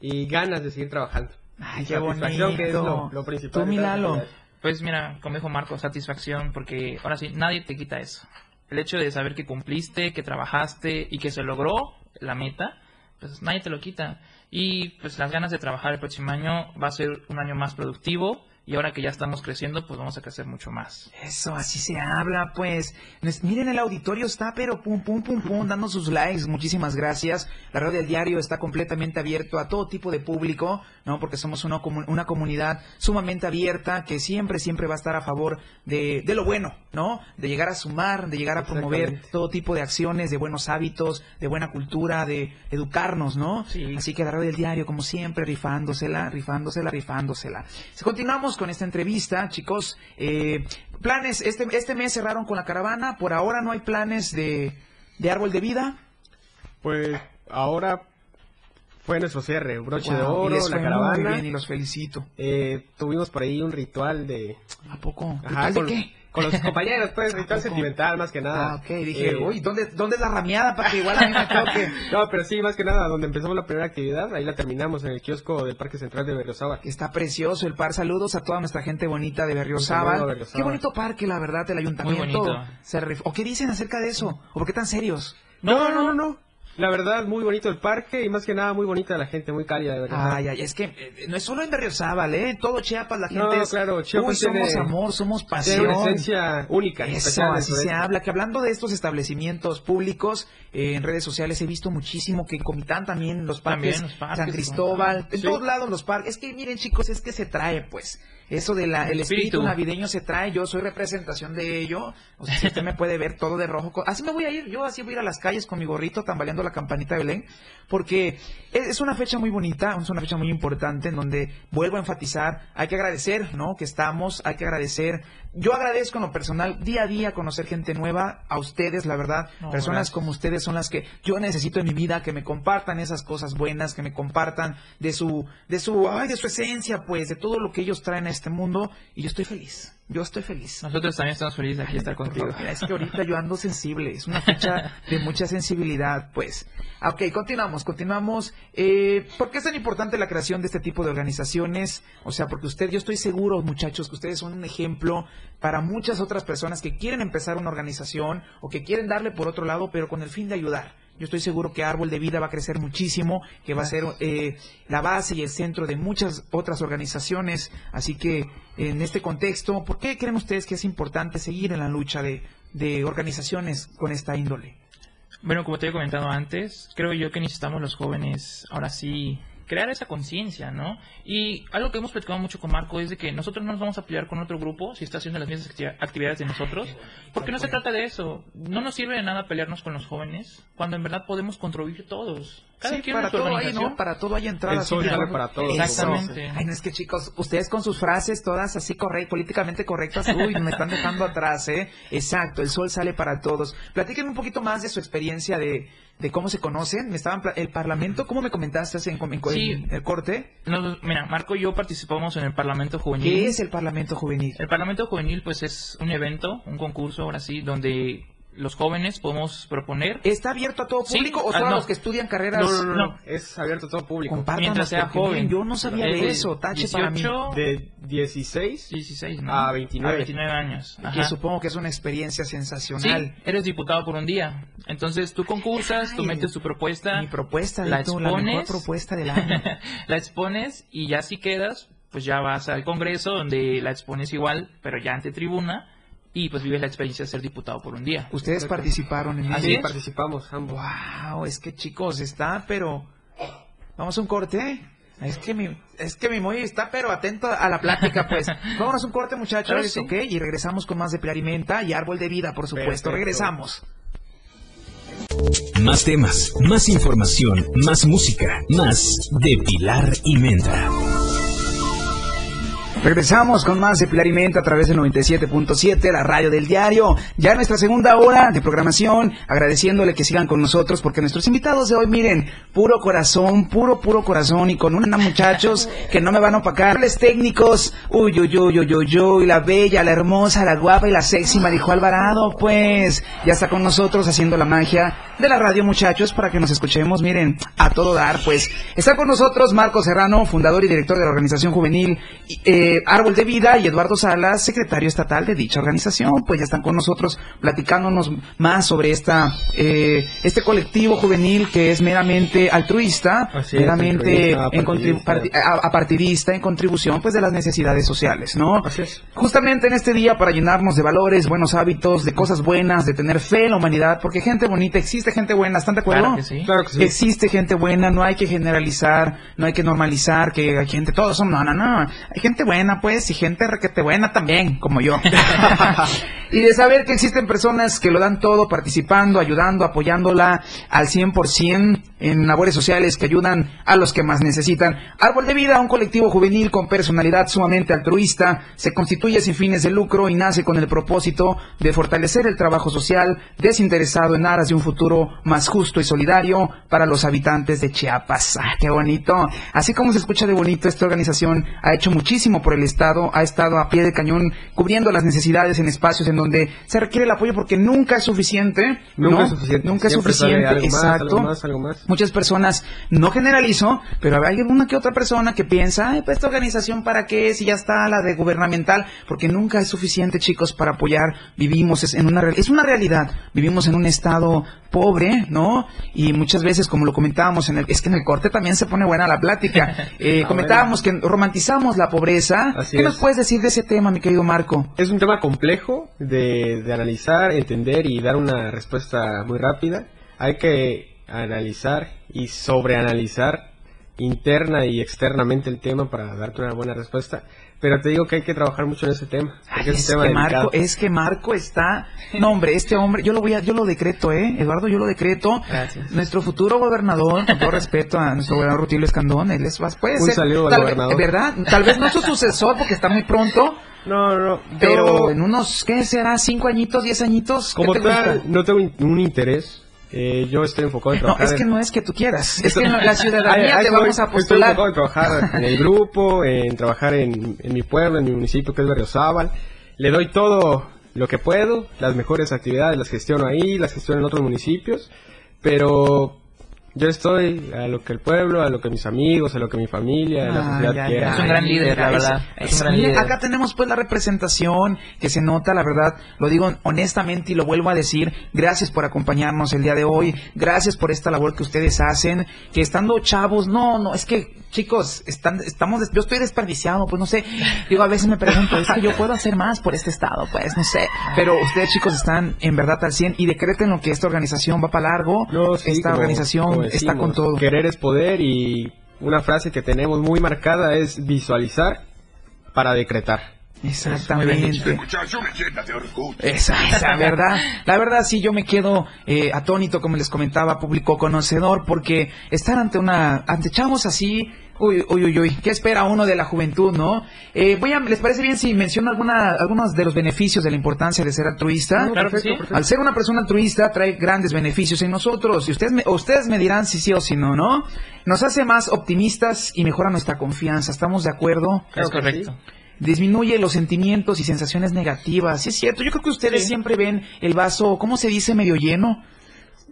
y ganas de seguir trabajando. Ay, qué satisfacción, que es lo, bonito. lo principal. Tú, de Pues mira, como dijo Marco, satisfacción, porque ahora sí, nadie te quita eso. El hecho de saber que cumpliste, que trabajaste y que se logró la meta, pues nadie te lo quita. Y pues las ganas de trabajar el próximo año va a ser un año más productivo y ahora que ya estamos creciendo, pues vamos a crecer mucho más. Eso, así se habla, pues. Miren, el auditorio está, pero pum, pum, pum, pum, dando sus likes. Muchísimas gracias. La radio del diario está completamente abierto a todo tipo de público, ¿no? Porque somos una, una comunidad sumamente abierta que siempre, siempre va a estar a favor de, de lo bueno, ¿no? De llegar a sumar, de llegar a promover todo tipo de acciones, de buenos hábitos, de buena cultura, de educarnos, ¿no? Sí. Así que la radio del diario, como siempre, rifándosela, rifándosela, rifándosela. Continuamos con esta entrevista, chicos. Eh, planes, este, este mes cerraron con la caravana, por ahora no hay planes de, de árbol de vida. Pues ahora fue nuestro cierre, broche de Wow, y oro, la fue muy caravana. bien y los felicito. Eh, tuvimos por ahí un ritual de... ¿A poco? Ajá, ¿Ritual con, de qué? con los compañeros, pues, ¿A ritual sentimental más que nada. Ah, ok, dije, Eh, uy, ¿dónde, ¿dónde es la rameada para que igual a mí me toque? No, pero sí, más que nada, donde empezamos la primera actividad, ahí la terminamos en el kiosco del Parque Central de Berriozábal. Está precioso el par. Saludos a toda nuestra gente bonita de Berriozábal. Qué bonito parque, la verdad, el ayuntamiento. Muy bonito. Se ¿O qué dicen acerca de eso? ¿O por qué tan serios? No, no, no, no. La verdad, muy bonito el parque y más que nada muy bonita la gente, muy cálida, de verdad. Ay, ay, es que eh, no es solo en Berriozábal, ¿eh? En todo Chiapas la gente No, es... claro, Chiapas Uy, somos tiene- amor, somos Tiene pasión. una esencia única. Eso, así se habla. Que hablando de estos establecimientos públicos, eh, en redes sociales he visto muchísimo que en Comitán también, los parques, También los parques, San Cristóbal, en Sí. todos lados los parques. Es que miren chicos, es que se trae pues. Eso de la, el espíritu. Espíritu. navideño se trae, yo soy representación de ello. O sea, si usted me puede ver todo de rojo. Así me voy a ir, yo así voy a ir a las calles con mi gorrito tambaleando la campanita de Belén. Porque es una fecha muy bonita, es una fecha muy importante en donde vuelvo a enfatizar, hay que agradecer, ¿no? Que estamos, hay que agradecer. Yo agradezco en lo personal día a día conocer gente nueva, a ustedes, la verdad, No, personas como ustedes son las que yo necesito en mi vida, que me compartan esas cosas buenas, que me compartan de su, de su, ay, de su esencia, pues, de todo lo que ellos traen a este mundo, y yo estoy feliz, yo estoy feliz. Nosotros también estamos felices de aquí estar contigo. mira, es que ahorita yo ando sensible, es una fecha de mucha sensibilidad, pues. Ah, Ok, continuamos, continuamos. Eh, ¿Por qué es tan importante la creación de este tipo de organizaciones? O sea, porque usted, yo estoy seguro, muchachos, que ustedes son un ejemplo para muchas otras personas que quieren empezar una organización o que quieren darle por otro lado, pero con el fin de ayudar. Yo estoy seguro que Árbol de Vida va a crecer muchísimo, que va a ser eh, la base y el centro de muchas otras organizaciones. Así que en este contexto, ¿por qué creen ustedes que es importante seguir en la lucha de, de organizaciones con esta índole? Bueno, como te he comentado antes, creo yo que necesitamos los jóvenes, ahora sí, crear esa conciencia, ¿no? Y algo que hemos platicado mucho con Marco es de que nosotros no nos vamos a pelear con otro grupo si está haciendo las mismas acti- actividades de nosotros, porque no se trata de eso. No nos sirve de nada pelearnos con los jóvenes cuando en verdad podemos contribuir todos. Cada Sí, quien para todo hay. ¿no? Para todo hay entrada. El sol siempre y sale cuando- para todos. Exactamente. Ay, no es que chicos, ustedes con sus frases todas así correctas, políticamente correctas, uy, me están dejando atrás, ¿eh? Exacto, el sol sale para todos. Platíquenme un poquito más de su experiencia de, de cómo se conocen. Me estaban, el parlamento, ¿cómo me comentaste en, en- en Sí. el corte? Nos- mira, Marco y yo participamos en el Parlamento Juvenil. ¿Qué es el parlamento juvenil? El Parlamento Juvenil, pues, es un evento, un concurso, ahora sí, donde los jóvenes podemos proponer ¿Está abierto a todo Sí, público o ah, solo a no. los que estudian carreras? No, no, no, no, es abierto a todo público. Compártanos, mientras sea joven. yo no sabía de de eso, tache para mí. 18 De 16 16, ¿no? A 29. A 29 años. Que Ajá. supongo que es una experiencia Sí, sensacional. eres diputado por un día. Entonces tú concursas, tú Ay, metes tu propuesta, Mi propuesta, la Dito, la mejor expones, propuesta del año. la expones y ya si quedas, pues ya vas al Congreso donde la expones igual, pero ya ante tribuna y pues vives la experiencia de ser diputado por un día. Ustedes participaron en Así Sí, es. participamos ambos. Wow, es que chicos, está, pero vamos a un corte. Es que mi, es que mi Moy está, pero atento a la plática, pues. Vámonos a un corte, muchachos, sí. ¿ok? Y regresamos con más de Plarimenta y Árbol de Vida, por supuesto. Perfecto. Regresamos. Más temas, más información, más música, más de Pilar y Menta. Regresamos con más de Pilar y Menta a través del 97.7, la radio del diario. Ya nuestra segunda hora de programación, agradeciéndole que sigan con nosotros porque nuestros invitados de hoy, miren, puro corazón, puro, puro corazón y con una muchachos que no me van a opacar. Les técnicos, uy, uy, uy, uy, uy, uy, la bella, la hermosa, la guapa y la sexy Marijo Alvarado, pues ya está con nosotros haciendo la magia de la radio, muchachos, para que nos escuchemos, miren, a todo dar, pues. Está con nosotros Marco Serrano, fundador y director de la organización juvenil. Eh, Árbol de Vida y Eduardo Salas, secretario estatal de dicha organización, pues ya están con nosotros platicándonos más sobre esta eh, este colectivo juvenil que es meramente altruista, meramente apartidista. En contribución pues de las necesidades sociales, ¿no? Justamente en este día para llenarnos de valores, buenos hábitos, de cosas buenas, de tener fe en la humanidad, porque gente bonita, existe gente buena, ¿están de acuerdo? Claro que sí. Claro que sí. Existe gente buena, no hay que generalizar, no hay que normalizar que hay gente, todos son, no, no, no, hay gente buena pues, y gente requete buena también, como yo. y de saber que existen personas que lo dan todo participando, ayudando, apoyándola al 100% en labores sociales que ayudan a los que más necesitan. Árbol de Vida, un colectivo juvenil con personalidad sumamente altruista, se constituye sin fines de lucro y nace con el propósito de fortalecer el trabajo social desinteresado en aras de un futuro más justo y solidario para los habitantes de Chiapas. ¡Ah, qué bonito! Así como se escucha de bonito, esta organización ha hecho muchísimo por el Estado ha estado a pie de cañón cubriendo las necesidades en espacios en donde se requiere el apoyo porque nunca es suficiente. Nunca es suficiente. Nunca es suficiente. exacto. Muchas personas, no generalizo, pero hay una que otra persona que piensa, pues esta organización para qué si ya está la de gubernamental, porque nunca es suficiente, chicos, para apoyar. Vivimos en una es una realidad. Vivimos en un estado pobre, ¿no? Y muchas veces, como lo comentábamos en el, es que en el corte también se pone buena la plática. Eh, comentábamos que romantizamos la pobreza. ¿Qué nos puedes decir de ese tema, mi querido Marco? Es un tema complejo de, de analizar, entender y dar una respuesta muy rápida. Hay que analizar y sobreanalizar interna y externamente el tema para darte una buena respuesta. Pero te digo que hay que trabajar mucho en ese tema. es, que Marco, es que Marco está, no hombre, este hombre, yo lo voy a, yo lo decreto, eh, Eduardo, yo lo decreto. Nuestro futuro gobernador, con todo respeto a nuestro gobernador Rutilio Escandón, él es, puede Un saludo al gobernador. ¿Verdad? Tal vez no su sucesor porque está muy pronto. No, no, pero en unos, ¿qué será? ¿Cinco añitos, diez añitos? Como tal, no tengo un interés eh, yo estoy enfocado en trabajar. No, es que no es que tú quieras, es que la ciudadanía te vamos a postular. Estoy enfocado en trabajar en el grupo, en trabajar en, en mi pueblo, en mi municipio que es Berriozábal. Le doy todo lo que puedo, las mejores actividades las gestiono ahí, las gestiono en otros municipios, pero yo estoy a lo que el pueblo, a lo que mis amigos, a lo que mi familia, a la ah, sociedad quiera. Es un gran líder, la verdad. Acá tenemos pues la representación que se nota, la verdad, lo digo honestamente y lo vuelvo a decir, gracias por acompañarnos el día de hoy, gracias por esta labor que ustedes hacen, que estando chavos, no, no, es que chicos, están, estamos, yo estoy desperdiciado, pues no sé, digo, a veces me pregunto, es que yo puedo hacer más por este estado, pues no sé, pero ustedes chicos están en verdad al 100 y decreten lo que esta organización va para largo, esta organización está con todo. Querer es poder y una frase que tenemos muy marcada es visualizar para decretar. Exactamente. Esa, esa verdad. La verdad sí, yo me quedo eh, atónito, como les comentaba, público conocedor, porque estar ante una, ante chavos así, Uy, uy, uy, uy, ¿qué espera uno de la juventud, no? Eh, voy a, ¿Les parece bien si menciono alguna, algunos de los beneficios de la importancia de ser altruista? claro que sí. Al ser una persona altruista trae grandes beneficios en nosotros. Y ustedes me, ustedes me dirán si sí o si no, ¿no? Nos hace más optimistas y mejora nuestra confianza. ¿Estamos de acuerdo? Es correcto disminuye los sentimientos y sensaciones negativas. Sí, es cierto, yo creo que ustedes siempre ven el vaso, ¿cómo se dice? Medio lleno.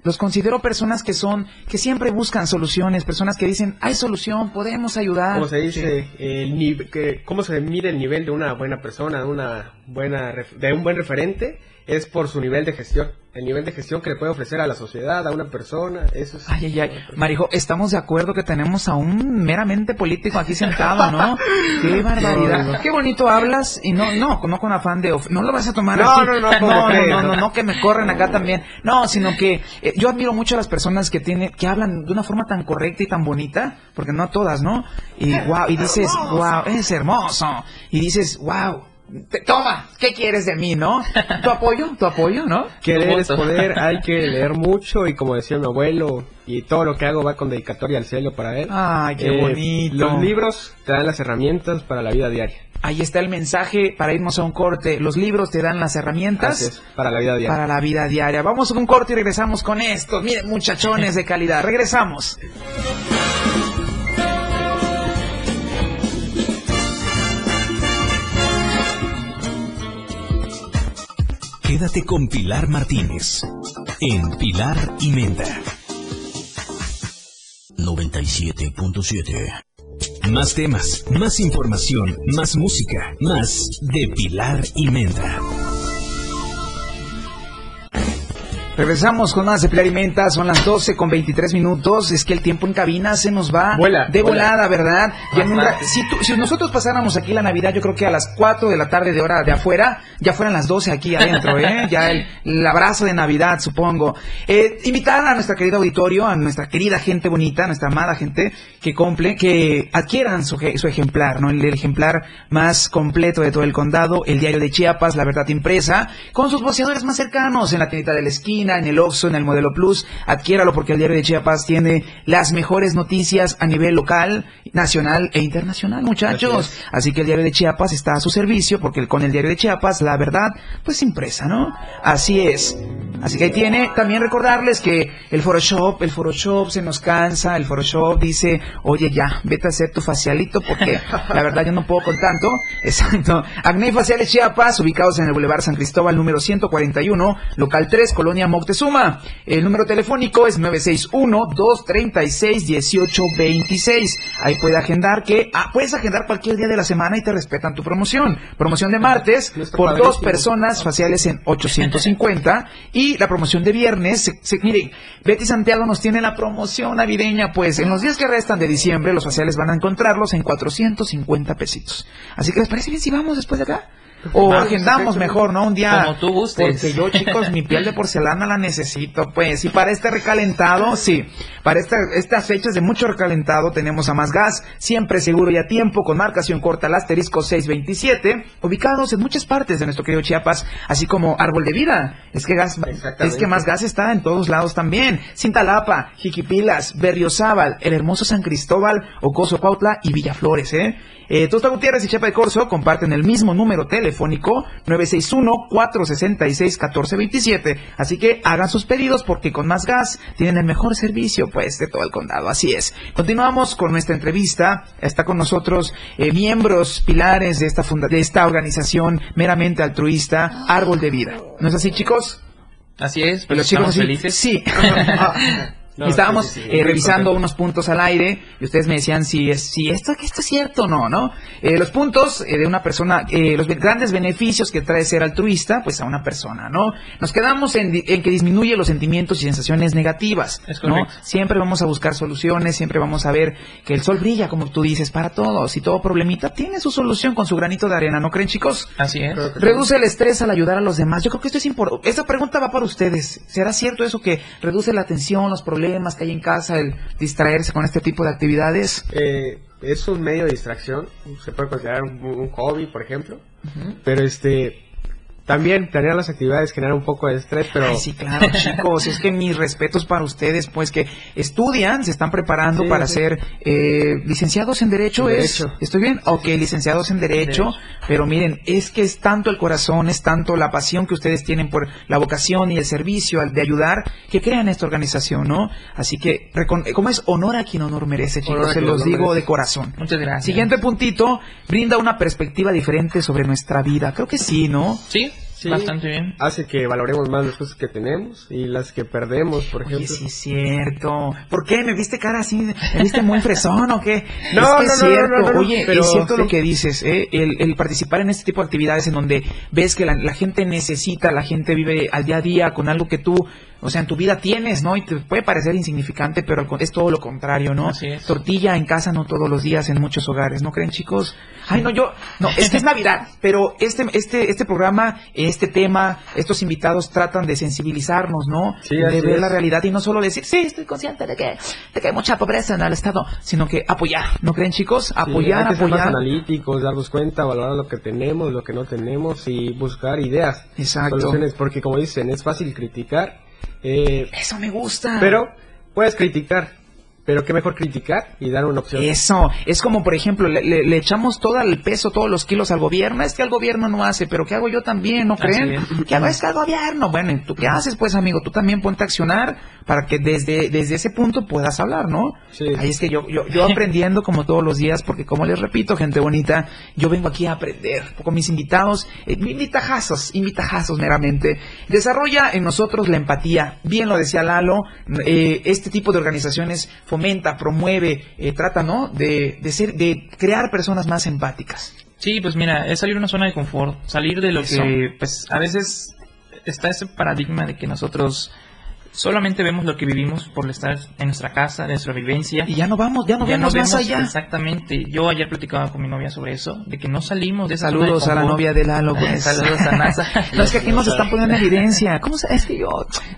Los considero personas que son, que siempre buscan soluciones, personas que dicen, hay solución, podemos ayudar. ¿Cómo se dice? El, que, ¿Cómo se mide el nivel de una buena persona, de, una buena, de un buen referente? Es por su nivel de gestión el nivel de gestión que le puede ofrecer a la sociedad, a una persona, eso es... Ay, ay, ay, Marijo, estamos de acuerdo que tenemos a un meramente político aquí sentado, ¿no? Qué barbaridad. Qué bonito hablas y no, no, no con afán de... no lo vas a tomar no, así. No, no, no, no, no, no, que me corren acá también. No, sino que eh, yo admiro mucho a las personas que tienen, que hablan de una forma tan correcta y tan bonita, porque no todas, ¿no? Y wow, y dices, wow, es hermoso. Y dices, wow, toma, ¿qué quieres de mí, no? ¿Tu apoyo? ¿Tu apoyo, no? Querer es poder, hay que leer mucho y como decía mi abuelo, y todo lo que hago va con dedicatoria al cielo para él. Ay, qué Eh, bonito. Los libros te dan las herramientas para la vida diaria. Ahí está el mensaje para irnos a un corte. Los libros te dan las herramientas es, para la vida diaria. para la vida diaria. Vamos a un corte y regresamos con esto. Miren, muchachones de calidad. Regresamos. Quédate con Pilar Martínez en Pilar y Menda. 97.7 Más temas, más información, más música, más de Pilar y Menda. Regresamos con más de Pilar y Menta, son las 12 con 23 minutos, es que el tiempo en cabina se nos va Vuela, de vuela. volada, ¿verdad? Y en un Ajá. ra- si, tú- si nosotros pasáramos aquí la Navidad, yo creo que a las 4 de la tarde de hora de afuera, ya fueran las 12 aquí adentro, ¿eh? Ya el, el abrazo de Navidad, supongo. Eh, invitar a nuestra querida auditorio, a nuestra querida gente bonita, a nuestra amada gente que cumple, que adquieran su, su ejemplar, ¿no? El, el ejemplar más completo de todo el condado, el diario de Chiapas, La Verdad Impresa, con sus voceadores más cercanos, en la tiendita de la esquina, en el Oxxo, en el Modelo Plus, adquiéralo porque el diario de Chiapas tiene las mejores noticias a nivel local, nacional e internacional, muchachos. Así, que el diario de Chiapas está a su servicio porque con el diario de Chiapas, la verdad, pues impresa, ¿no? Así es. Así que ahí tiene, también recordarles que el Photoshop, el Photoshop se nos cansa, el Photoshop dice, oye ya, vete a hacer tu facialito porque la verdad yo no puedo con tanto. Exacto. Acné Faciales Chiapas, ubicados en el Boulevard San Cristóbal número 141, local 3, Colonia Moctezuma. El número telefónico es 961-236-1826. Ahí puede agendar que, ah, puedes agendar cualquier día de la semana y te respetan tu promoción. Promoción de martes por dos personas faciales en 850 y la promoción de viernes, se- se- miren, Betty Santiago nos tiene la promoción navideña, pues en los días que restan de diciembre los faciales van a encontrarlos en 450 pesitos. Así que les parece bien si vamos después de acá. O agendamos mejor, ¿no? Un día. Como tú gustes. Porque yo, chicos, mi piel de porcelana la necesito, pues. Y para este recalentado, sí. Para esta- estas fechas de mucho recalentado tenemos a Más Gas, siempre seguro y a tiempo, con marcación corta al asterisco 627, ubicados en muchas partes de nuestro querido Chiapas, así como Árbol de Vida. Es que gas, es que Más Gas está en todos lados también. Cintalapa, Jiquipilas, Berriozábal, el hermoso San Cristóbal, Ocoso Cuautla y Villaflores, ¿eh? Eh, Tosta Gutiérrez y Chiapa de Corzo comparten el mismo número telefónico 961-466-1427. Así que hagan sus pedidos porque con más gas tienen el mejor servicio pues de todo el condado. Así es. Continuamos con nuestra entrevista. Está con nosotros eh, miembros pilares de esta, funda de esta organización meramente altruista, Árbol de Vida. ¿No es así chicos? Así es, pues los chicos así, felices. Sí. No, Y estábamos sí, sí, sí, eh, revisando unos puntos al aire y ustedes me decían si es si esto que esto es cierto o no, ¿no? Eh, los puntos eh, de una persona, eh, los be- grandes beneficios que trae ser altruista, pues a una persona, ¿no? Nos quedamos en, en que disminuye los sentimientos y sensaciones negativas, Es ¿no? correcto. Siempre vamos a buscar soluciones, siempre vamos a ver que el sol brilla, como tú dices, para todos y todo problemita tiene su solución con su granito de arena, ¿no creen, chicos? Así es. Reduce el estrés al ayudar a los demás. Yo creo que esto es importante. Esta pregunta va para ustedes. ¿Será cierto eso que reduce la tensión, los problemas que hay en casa, el distraerse con este tipo de actividades? Eh, es un medio de distracción, se puede considerar un, un hobby, por ejemplo. Pero este, también planear las actividades genera un poco de estrés, pero Ay, sí, claro, chicos. Es que mis respetos para ustedes, pues que estudian, se están preparando Sí, para sí. ser eh, licenciados en Derecho. Es. ¿Estoy bien? Ok, licenciados en derecho, Pero miren, es que es tanto el corazón, es tanto la pasión que ustedes tienen por la vocación y el servicio al de ayudar, que crean esta organización, ¿no? Así que, ¿cómo es? Honor a quien honor merece, chicos. Honor Se los digo merece. de corazón. Muchas gracias. Siguiente puntito, brinda una perspectiva diferente sobre nuestra vida. Creo que sí, ¿no? Sí, Sí. bastante bien. hace que valoremos más las cosas que tenemos y las que perdemos, por Oye, ejemplo. sí es cierto. ¿Por qué? ¿Me viste cara así? ¿Me viste muy fresón o qué? No, es que es no, no, cierto. no, no, no, Oye, pero es cierto lo sí. que dices, ¿eh? El, el participar en este tipo de actividades en donde ves que la, la gente necesita, la gente vive al día a día con algo que tú o sea, en tu vida tienes, ¿no? Y te puede parecer insignificante, pero es todo lo contrario, ¿no? Así es. Tortilla en casa no todos los días en muchos hogares, ¿no creen, chicos? Ay, no, yo, no, es que es Navidad, pero este, este, este programa, este tema, estos invitados tratan de sensibilizarnos, ¿no? Sí, de ver es. la realidad y no solo decir, sí, estoy consciente de que, de que hay mucha pobreza en el Estado, sino que apoyar, ¿no creen, chicos? Sí, Apoyar, hay que ser más apoyar. analíticos, darnos cuenta, valorar lo que tenemos, lo que no tenemos y buscar ideas, Exacto. soluciones, porque como dicen, es fácil criticar, eh, Eso me gusta. pero puedes criticar, pero qué mejor criticar y dar una opción. Eso, es como por ejemplo, le, le- le echamos todo el peso, todos los kilos al gobierno, es que el gobierno no hace, pero ¿qué hago yo también? ¿No creen? ¿Qué hago? Es que el gobierno, bueno, ¿y ¿tú qué haces pues amigo? Tú también ponte a accionar para que desde, desde ese punto puedas hablar, ¿no? Sí. Ahí es que yo, yo, yo aprendiendo como todos los días, porque como les repito, gente bonita, yo vengo aquí a aprender con mis invitados, eh, invitajazos, invitajazos meramente. Desarrolla en nosotros la empatía. Bien lo decía Lalo, eh, este tipo de organizaciones fomenta, promueve, eh, trata, ¿no? De, de ser, de crear personas más empáticas. Sí, pues mira, es salir de una zona de confort, salir de lo Eso. que, pues a veces está ese paradigma de que nosotros solamente vemos lo que vivimos por estar en nuestra casa, en nuestra vivencia. Y ya no vamos, ya no Ya vemos más allá. Exactamente. Yo ayer platicaba con mi novia sobre eso, de que no salimos de esa de Saludos a la novia de Lalo. pues. Saludos a NASA. No, es que aquí nos están poniendo en evidencia. ¿Cómo se- Es que yo...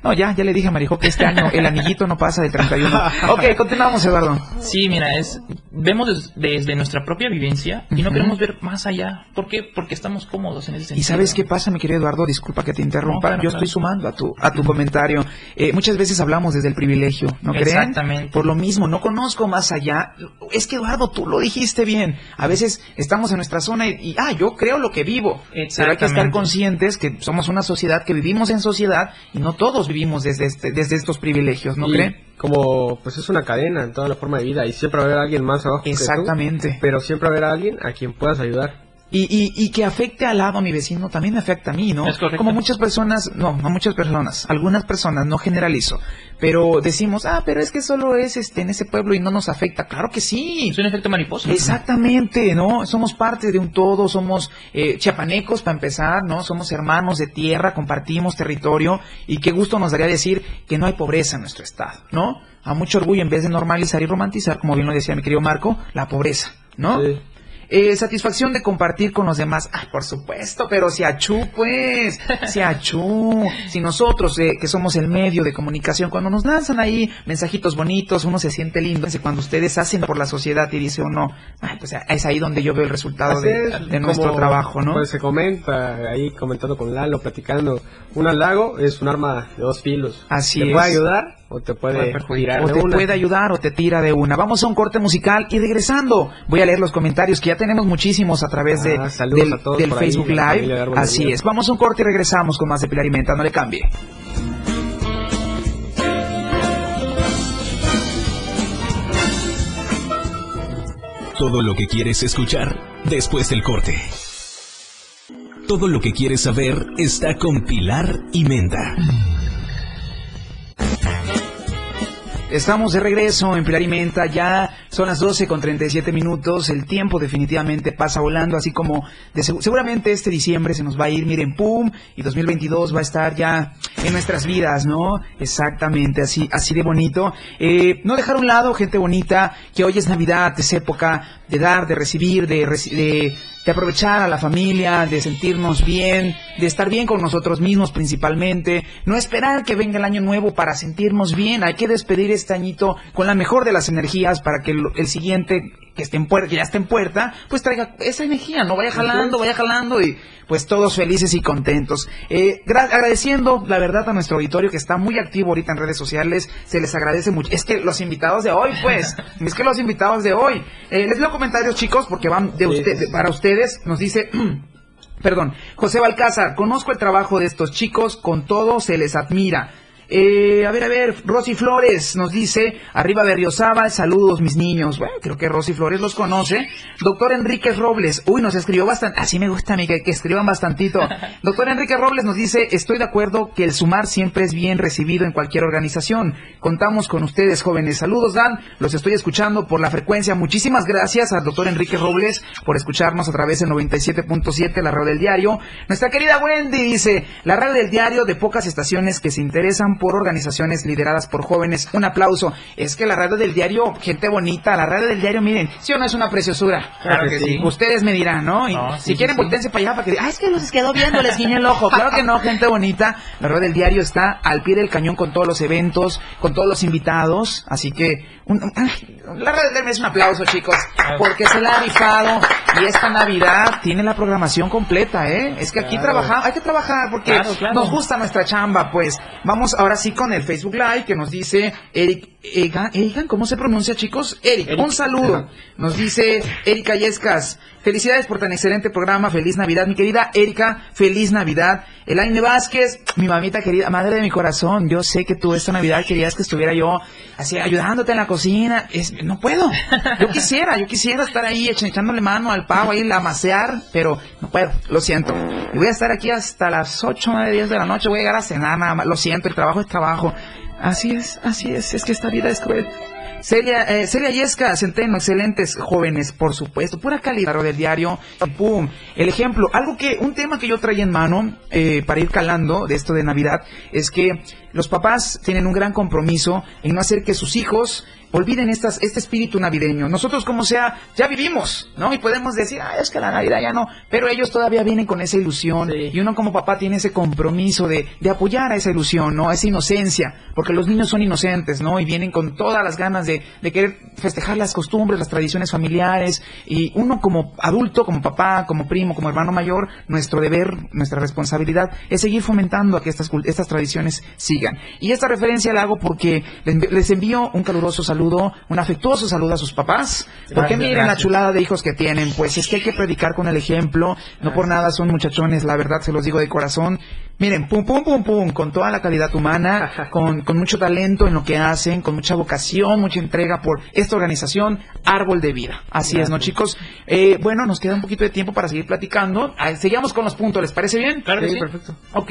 No, ya, ya le dije a Marijo que este año el anillito no pasa de 31. Ok, continuamos, Eduardo. Sí, mira, es vemos des- desde nuestra propia vivencia y no queremos ver más allá. ¿Por qué? Porque estamos cómodos en ese sentido. ¿Y sabes qué pasa, mi querido Eduardo? Disculpa que te interrumpa. No, claro, Yo claro. estoy sumando a tu, a tu comentario. Eh, muchas veces hablamos desde el privilegio, ¿no creen? Exactamente. Por lo mismo, no conozco más allá. Es que, Eduardo, tú lo dijiste bien. A veces estamos en nuestra zona y, y, ah, yo creo lo que vivo. Pero hay que estar Exactamente. conscientes que somos una sociedad, que vivimos en sociedad y no todos vivimos desde, este- desde estos privilegios, ¿no Y creen? Como pues es una cadena en toda la forma de vida y siempre va a haber alguien más abajo que tú, Exactamente. pero siempre va a haber alguien a quien puedas ayudar. Y, y, y que afecte al lado a mi vecino también me afecta a mí, ¿no? Es correcto. Como muchas personas, no, no muchas personas, algunas personas, no generalizo, pero decimos, ah, pero es que solo es este en ese pueblo y no nos afecta. Claro que sí. Es un efecto mariposa. Exactamente, ¿no? Somos parte de un todo, somos eh, chiapanecos para empezar, ¿no? Somos hermanos de tierra, compartimos territorio y qué gusto nos daría decir que no hay pobreza en nuestro estado, ¿no? A mucho orgullo en vez de normalizar y romantizar, como bien lo decía mi querido Marco, la pobreza, ¿no? Sí. Eh, satisfacción de compartir con los demás. Ay, por supuesto, pero si achú, pues, si achú. Si nosotros, eh, que somos el medio de comunicación, cuando nos lanzan ahí mensajitos bonitos, uno se siente lindo. Cuando ustedes hacen por la sociedad y dice uno, ay, pues es ahí donde yo veo el resultado Así de, es, de nuestro trabajo, ¿no? Pues se comenta ahí comentando con Lalo, platicando. Un halago es un arma de dos filos. Así te es. puede ayudar o te puede Puede perjudicar. o tirar te una. puede ayudar o te tira de una. Vamos a un corte musical y regresando voy a leer los comentarios que ya tenemos muchísimos a través de, Ah, saludos del, a todos del por ahí, Facebook Live. Así es. Vamos a un corte y regresamos con más de Pilar y Menta. No le cambie. Todo lo que quieres escuchar después del corte. Todo lo que quieres saber está con Pilar y Menda. Estamos de regreso en Pilar y Menta, ya son las 12 con 37 minutos, el tiempo definitivamente pasa volando, así como de seg- seguramente este diciembre se nos va a ir, miren, pum, y 2022 va a estar ya en nuestras vidas, ¿no? Exactamente, así, así de bonito. Eh, no dejar a un lado, gente bonita, que hoy es Navidad, es época de dar, de recibir, de, de, de aprovechar a la familia, de sentirnos bien, de estar bien con nosotros mismos principalmente, no esperar que venga el año nuevo para sentirnos bien, hay que despedir este añito con la mejor de las energías para que el, el siguiente que esté en puerta, que ya esté en puerta, pues traiga esa energía, no vaya jalando, vaya jalando y pues todos felices y contentos. Eh, gra- agradeciendo la verdad a nuestro auditorio que está muy activo ahorita en redes sociales, se les agradece mucho. Es que los invitados de hoy, pues, es que los invitados de hoy, eh, les leo comentarios chicos porque van de usted, sí. para ustedes, nos dice Perdón, José Balcázar, conozco el trabajo de estos chicos, con todo se les admira. Eh, a ver, a ver, Rosy Flores nos dice, arriba Berriozábal, saludos mis niños. Bueno, creo que Rosy Flores los conoce. Doctor Enrique Robles, uy, nos escribió bastante, así me gusta a mí que, que escriban bastantito. Doctor Enrique Robles nos dice, estoy de acuerdo que el sumar siempre es bien recibido en cualquier organización. Contamos con ustedes, jóvenes. Saludos, Dan, los estoy escuchando por la frecuencia. Muchísimas gracias al doctor Enrique Robles por escucharnos a través del 97.7, la radio del diario. Nuestra querida Wendy dice, la radio del diario de pocas estaciones que se interesan por organizaciones lideradas por jóvenes. Un aplauso. Es que la radio del diario, gente bonita, la radio del diario, miren, si o no es una preciosura. Claro que sí. Ustedes me dirán, ¿no? Y No, sí, si sí, quieren, sí. voltense para allá para que, ah, es que los quedó viendo, les guiñé el ojo. Claro que no, gente bonita. La radio del diario está al pie del cañón con todos los eventos, con todos los invitados. Así que, un- un- ay, la radio del diario es un aplauso, chicos, porque se la ha rifado. Y esta Navidad tiene la programación completa, ¿eh? Es que aquí Claro. trabajamos, hay que trabajar porque Claro, claro. nos gusta nuestra chamba, pues. Vamos ahora sí con el Facebook Live que nos dice Eric Egan, Egan, ¿cómo se pronuncia, chicos? Eric, Eric. un saludo. Nos dice Erika Yescas. Felicidades por tan excelente programa. Feliz Navidad, mi querida Erika. Feliz Navidad. Elaine Vázquez, mi mamita querida, madre de mi corazón. Yo sé que tú esta Navidad querías que estuviera yo así ayudándote en la cocina. Es, no puedo. Yo quisiera, yo quisiera estar ahí echándole mano al pavo, ahí la macear, pero no puedo. Lo siento. Y voy a estar aquí hasta las 8 o 10 de la noche. Voy a llegar a cenar nada. Lo siento, el trabajo es trabajo. Así es, así es. Es que esta vida es cruel. Celia, eh, Celia Yesca, Centeno, excelentes jóvenes, por supuesto, pura calidad del diario, pum, el ejemplo, algo que, un tema que yo traía en mano, eh, para ir calando de esto de Navidad, es que los papás tienen un gran compromiso en no hacer que sus hijos olviden estas, este espíritu navideño. Nosotros como sea, ya vivimos, ¿no? Y podemos decir, ah, es que la Navidad ya no, pero ellos todavía vienen con esa ilusión y uno como papá tiene ese compromiso de, de apoyar a esa ilusión, ¿no? A esa inocencia, porque los niños son inocentes, ¿no? Y vienen con todas las ganas de, de querer festejar las costumbres, las tradiciones familiares y uno como adulto, como papá, como primo, como hermano mayor, nuestro deber, nuestra responsabilidad es seguir fomentando a que estas, estas tradiciones sigan. Y esta referencia la hago porque les envío un caluroso saludo, un afectuoso saludo a sus papás, porque Gracias, miren la chulada de hijos que tienen, pues es que hay que predicar con el ejemplo, no por nada son muchachones, la verdad se los digo de corazón. Miren, pum, pum, pum, pum, con toda la calidad humana, con, con mucho talento en lo que hacen, con mucha vocación, mucha entrega por esta organización, Árbol de Vida. Así es, ¿no, chicos? Eh, bueno, nos queda un poquito de tiempo para seguir platicando. Seguimos con los puntos, ¿les parece bien? Claro que sí, perfecto. Ok,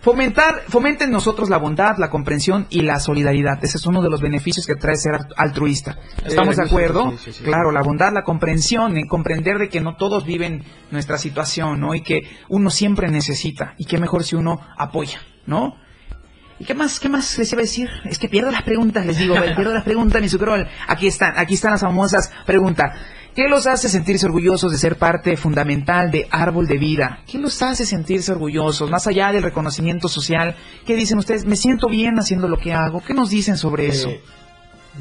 fomentar, fomenten nosotros la bondad, la comprensión y la solidaridad. Ese es uno de los beneficios que trae ser altruista. ¿Estamos de sí, sí, acuerdo? sí, sí, sí. Claro, la bondad, la comprensión, en comprender de que no todos viven nuestra situación, ¿no? Y que uno siempre necesita. Y qué mejor si uno apoya, ¿no? ¿Y qué más, qué más les iba a decir? Es que pierdo las preguntas, les digo, pierdo las preguntas, mi sucrol. Aquí están, aquí están las famosas preguntas. ¿Qué los hace sentirse orgullosos de ser parte fundamental de Árbol de Vida? ¿Qué los hace sentirse orgullosos? Más allá del reconocimiento social, ¿qué dicen ustedes? Me siento bien haciendo lo que hago. ¿Qué nos dicen sobre eso? Eh,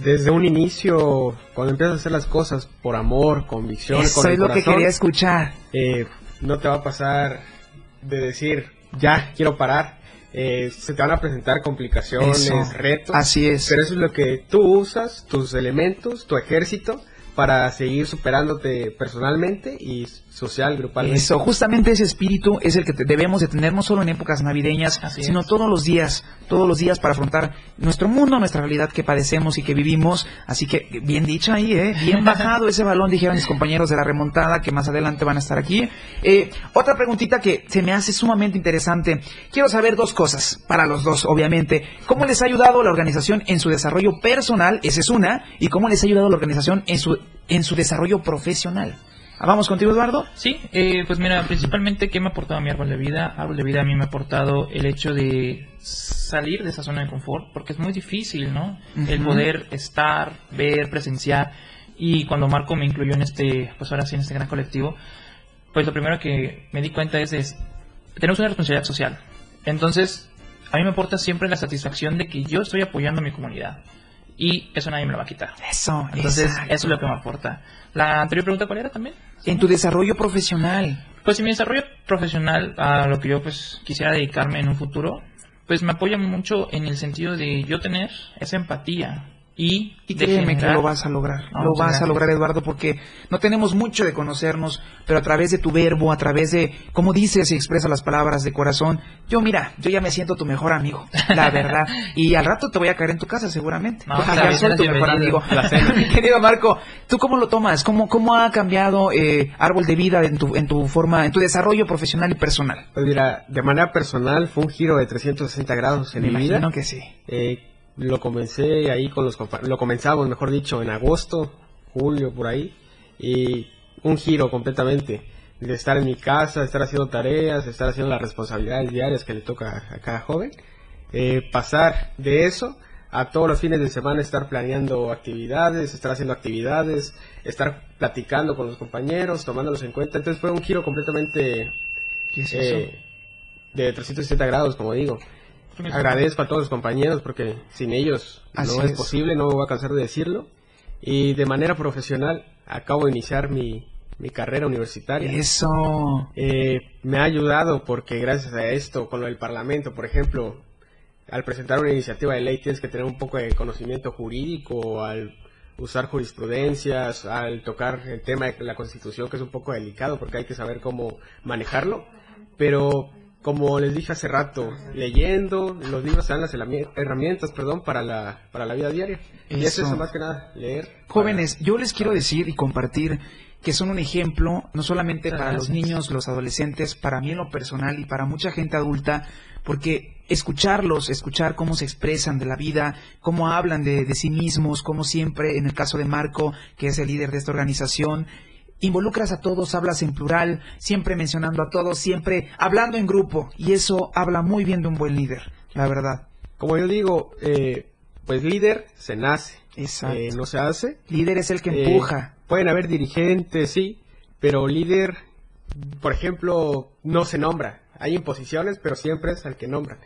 desde un inicio, cuando empiezas a hacer las cosas por amor, convicción, Eso con el es lo que quería escuchar. eh, no te va a pasar de decir, ya, quiero parar. Eh, se te van a presentar complicaciones, Eso. retos. Así es. Pero eso es lo que tú usas, tus elementos, tu ejército, para seguir superándote personalmente y social, grupalmente. Eso, justamente ese espíritu es el que debemos de tener no solo en épocas navideñas, Así sino es. todos los días, todos los días para afrontar nuestro mundo, nuestra realidad que padecemos y que vivimos. Así que, bien dicho ahí, ¿eh? bien bajado ese balón, dijeron mis compañeros de la remontada, que más adelante van a estar aquí. Eh, otra preguntita que se me hace sumamente interesante. Quiero saber dos cosas, para los dos, obviamente. ¿Cómo les ha ayudado la organización en su desarrollo personal? Esa es una. ¿Y cómo les ha ayudado la organización en su, en su desarrollo profesional? Ah, Vamos contigo, Eduardo. Sí, eh, pues mira, principalmente, ¿qué me ha aportado a mi árbol de vida? Árbol de vida a mí me ha aportado el hecho de salir de esa zona de confort, porque es muy difícil, ¿no? El Ujú. poder estar, ver, presenciar. Y cuando Marco me incluyó en este, pues ahora sí, en este gran colectivo, pues lo primero que me di cuenta es, es tenemos una responsabilidad social. Entonces, a mí me aporta siempre la satisfacción de que yo estoy apoyando a mi comunidad. Y eso nadie me lo va a quitar. Eso, Entonces, exacto. eso es lo que me aporta. La anterior pregunta, ¿cuál era también? En tu desarrollo profesional. Pues en mi desarrollo profesional, a lo que yo pues quisiera dedicarme en un futuro, pues me apoya mucho en el sentido de yo tener esa empatía y, Y que lo vas a lograr. Lo vas a lograr, Eduardo, porque no tenemos mucho de conocernos, pero a través de tu verbo, a través de cómo dices y expresas las palabras de corazón, yo mira, yo ya me siento tu mejor amigo, la verdad. Y al rato te voy a caer en tu casa seguramente. No, Porque está ya bien, soy tu mejor amigo. Querido Marco, ¿tú cómo lo tomas? ¿Cómo, cómo ha cambiado eh, Árbol de Vida en tu, en tu forma, en tu desarrollo profesional y personal? Pues mira, de manera personal fue un giro de 360 grados en Me mi vida. que sí. Eh, lo comencé ahí con los lo comenzamos, mejor dicho, en agosto, julio, por ahí. Y un giro completamente. De estar en mi casa, estar haciendo tareas, estar haciendo las responsabilidades diarias que le toca a cada joven. eh, pasar de eso a todos los fines de semana estar planeando actividades, estar haciendo actividades, estar platicando con los compañeros, tomándolos en cuenta. Entonces fue un giro completamente eh, de 360 grados, como digo. Agradezco a todos los compañeros porque sin ellos no es, posible, no me voy a cansar de decirlo. Y de manera profesional acabo de iniciar mi, mi carrera universitaria. Eso. Eh, me ha ayudado porque gracias a esto, con lo del Parlamento, por ejemplo, al presentar una iniciativa de ley tienes que tener un poco de conocimiento jurídico, al usar jurisprudencias, al tocar el tema de la Constitución, que es un poco delicado porque hay que saber cómo manejarlo. Pero como les dije hace rato, leyendo, los libros dan las herramientas, perdón, para la, para la vida diaria. Y eso es más que nada, leer. Jóvenes, yo les quiero decir y compartir que son un ejemplo, no solamente para los niños, los adolescentes, para mí en lo personal y para mucha gente adulta, porque escucharlos, escuchar cómo se expresan de la vida, cómo hablan de, de sí mismos, como siempre, en el caso de Marco, que es el líder de esta organización, involucras a todos, hablas en plural, siempre mencionando a todos, siempre hablando en grupo, y eso habla muy bien de un buen líder, la verdad. Como yo digo, eh, pues líder se nace, eh, no se hace. Líder es el que eh, empuja. pueden haber dirigentes, sí, pero líder, por ejemplo, no se nombra. Hay imposiciones, pero siempre es el que nombra.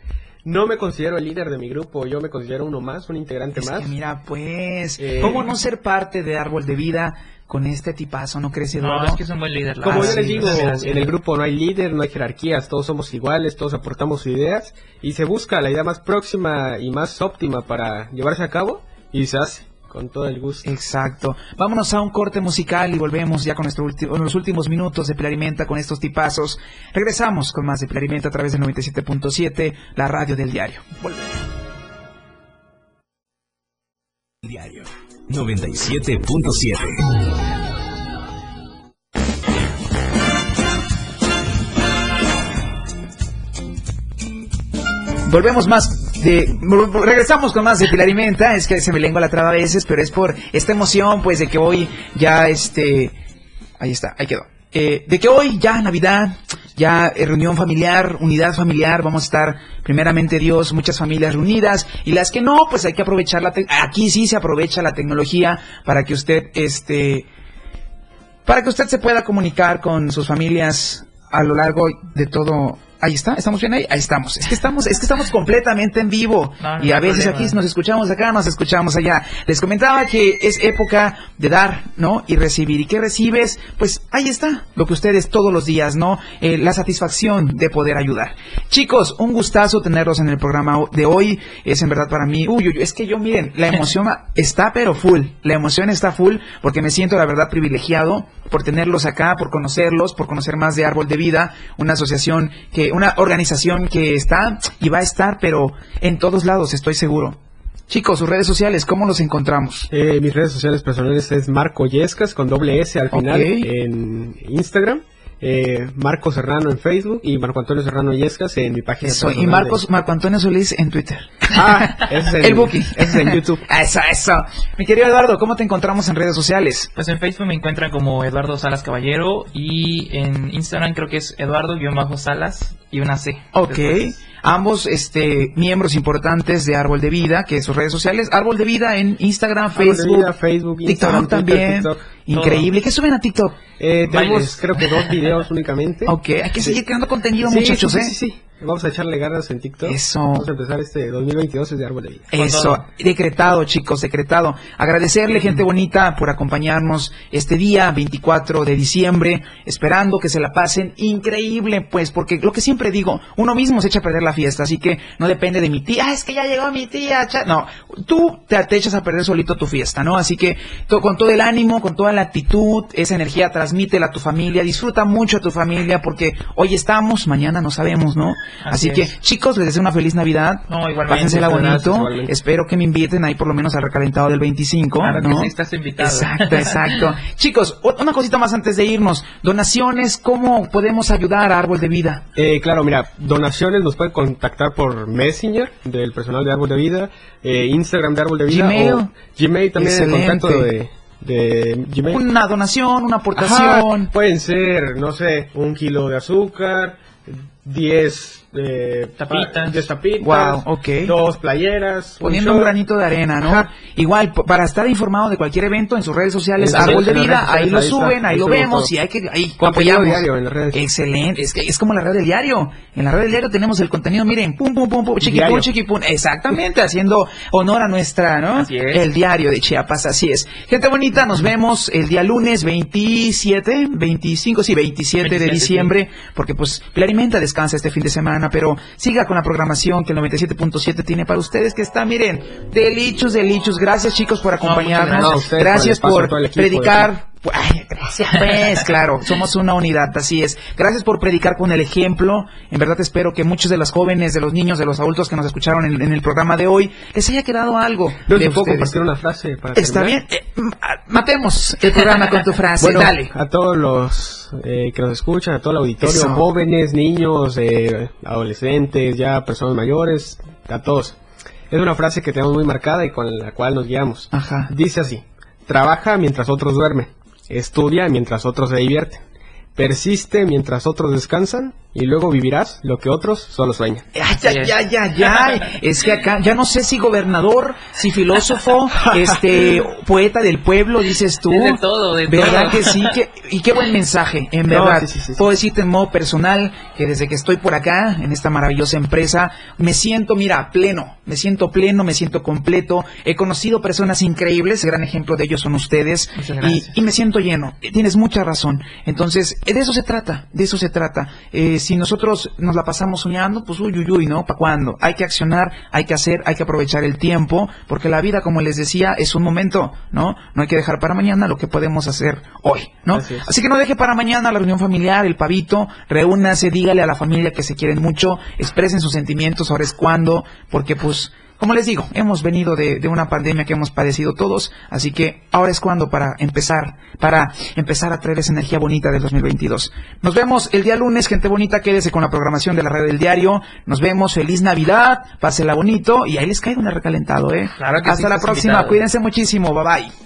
No me considero el líder de mi grupo, yo me considero uno más, un integrante más. Que mira, pues, eh, ¿cómo no ser parte de Árbol de Vida con este tipazo, no crees, Eduardo? No, es que es un buen líder. Como yo les digo, en el grupo no hay líder, no hay jerarquías, todos somos iguales, todos aportamos ideas y se busca la idea más próxima y más óptima para llevarse a cabo y se hace. Con todo el gusto. Exacto. Vámonos a un corte musical y volvemos ya con nuestro los últimos minutos de Pilarimenta con estos tipazos. Regresamos con más de Pilarimenta a través del 97.7, la radio del diario. Volvemos. 97.7 Volvemos más regresamos con más de Pilarimenta, es que se me lengua la traba a veces, pero es por esta emoción, pues, de que hoy ya, este, ahí está, ahí quedó. Eh, de que hoy ya Navidad, ya eh, reunión familiar, unidad familiar, vamos a estar primeramente Dios, muchas familias reunidas y las que no, pues hay que aprovechar la aquí sí se aprovecha la tecnología para que usted este para que usted se pueda comunicar con sus familias a lo largo de todo Ahí está, estamos bien ahí, ahí estamos. Es que estamos, es que estamos completamente en vivo. y a veces aquí nos escuchamos acá, nos escuchamos allá. Les comentaba que es época de dar, ¿no? Y recibir. ¿Y qué recibes? Pues ahí está, lo que ustedes todos los días, ¿no? Eh, la satisfacción de poder ayudar. Chicos, un gustazo tenerlos en el programa de hoy. Es en verdad para mí, uy, uy, es que yo miren, la emoción está pero full. La emoción está full porque me siento la verdad privilegiado por tenerlos acá, por conocerlos, por conocer más de Árbol de Vida, una asociación que una organización que está y va a estar, pero en todos lados, estoy seguro. Chicos, sus redes sociales, ¿cómo los encontramos? Eh, mis redes sociales personales es Marco Yescas con doble S al final en Instagram eh, Marco Serrano en Facebook y Marco Antonio Serrano Yescas en mi página. Eso, y Marcos, Marco Antonio Solís en Twitter. Ah, ese es en, el. Ese es en YouTube. eso, eso. Mi querido Eduardo, ¿cómo te encontramos en redes sociales? Pues en Facebook me encuentran como Eduardo Salas Caballero y en Instagram creo que es Eduardo-Salas y una C. Ok. Ambos este, miembros importantes de Árbol de Vida, que sus redes sociales, Árbol de Vida en Instagram, Facebook, Facebook TikTok también. Increíble. ¿Qué suben a TikTok? Eh, tenemos creo que dos videos únicamente. Ok, hay que seguir creando contenido, muchachos, ¿eh? Sí, sí, Vamos a echarle ganas en TikTok. Eso. Vamos a empezar este 2022 desde Árbol de Vida. Eso. Decretado, chicos, decretado. Agradecerle, gente bonita, por acompañarnos este día, 24 de diciembre, esperando que se la pasen increíble, pues, porque lo que siempre digo, uno mismo se echa a perder la fiesta, así que no depende de mi tía, ah, es que ya llegó mi tía. No, tú te, echas a perder solito tu fiesta, ¿no? Así que con todo el ánimo, con toda la actitud, esa energía transmítela a tu familia, disfruta mucho a tu familia, porque hoy estamos, mañana no sabemos, ¿no? Así, que, chicos, les deseo una feliz Navidad. No, Pásensela bonito. Espero que me inviten ahí por lo menos al recalentado del 25. ¿no? estás invitado. Exacto, exacto. chicos, una cosita más antes de irnos. Donaciones, ¿cómo podemos ayudar a Árbol de Vida? Eh, claro, mira, donaciones nos pueden contactar por Messenger del personal de Árbol de Vida, eh, Instagram de Árbol de Vida. Gmail. Gmail también, el contacto de de Gmail. Una donación, una aportación. pueden ser, no sé, un kilo de azúcar, 10 eh, Tapitas. pa- tapitas, Wow, ok. dos playeras, Poniendo un granito de arena, ¿no? Ajá. Igual, para estar informado de cualquier evento en sus redes sociales, Árbol de Vida, sociales, ahí lo está, suben, ahí ahí lo vemos todo. y hay que, ahí apoyamos. diario en las redes. Excelente, es que es como la red del diario. En la red del diario tenemos el contenido, miren, pum, pum, pum, pum, chiquipum, chiquipum. Exactamente, haciendo honor a nuestra, ¿no? Así es. El diario de Chiapas, así es. Gente bonita, nos vemos el día lunes 27, 25, sí, 27 de 27, diciembre, porque pues Pilar y Menta descansa este fin de semana, pero siga con la programación que el 97.7 tiene para ustedes, que está, miren, delichos, delichos. Gracias chicos por acompañarnos. por el gracias por equipo, predicar Ay, gracias, pues, claro, somos una unidad, así es. Gracias por predicar con el ejemplo. En verdad espero que muchos de los jóvenes, de los niños, de los adultos que nos escucharon en, en el programa de hoy, les haya quedado algo. No, de ¿te puedo compartir una frase para Está terminar? bien. Eh, ma- matemos el programa con tu frase. Bueno, Dale. a todos los eh, que nos escuchan, a todo el auditorio, Eso. jóvenes, niños, eh, adolescentes, ya personas mayores, a todos. Es una frase que tenemos muy marcada y con la cual nos guiamos. Ajá. Dice así, trabaja mientras otros duermen, estudia mientras otros se divierten, persiste mientras otros descansan y luego vivirás lo que otros solo sueñan. Ay, ay, ay, ay, ay. Es que acá, ya no sé si gobernador, si filósofo, este, poeta del pueblo, dices tú. Es de todo, de ¿Verdad todo. que sí? Que, y qué buen mensaje, en No, verdad. sí, sí, sí, sí. Puedo decirte en modo personal que desde que estoy por acá, en esta maravillosa empresa, me siento, mira, pleno. Me siento pleno, me siento completo. He conocido personas increíbles, gran ejemplo de ellos son ustedes. Y, y me siento lleno. Tienes mucha razón. Entonces, de eso se trata, de eso se trata. Eh, si nosotros nos la pasamos soñando, pues uy, uy, uy, ¿no? ¿Para cuándo? Hay que accionar, hay que hacer, hay que aprovechar el tiempo, porque la vida, como les decía, es un momento, ¿no? No hay que dejar para mañana lo que podemos hacer hoy, ¿no? Así que no deje para mañana la reunión familiar, el pavito, reúnase, dígale a la familia que se quieren mucho, expresen sus sentimientos, ahora es cuando, porque pues como les digo, hemos venido de, de una pandemia que hemos padecido todos, así que ahora es cuando para empezar, para empezar a traer esa energía bonita del 2022. Nos vemos el día lunes, gente bonita, quédese con la programación de la red del diario. Nos vemos, feliz Navidad, pásela bonito y ahí les cae un recalentado, ¿eh? Claro que Hasta sí, la próxima, invitado. cuídense muchísimo, bye bye.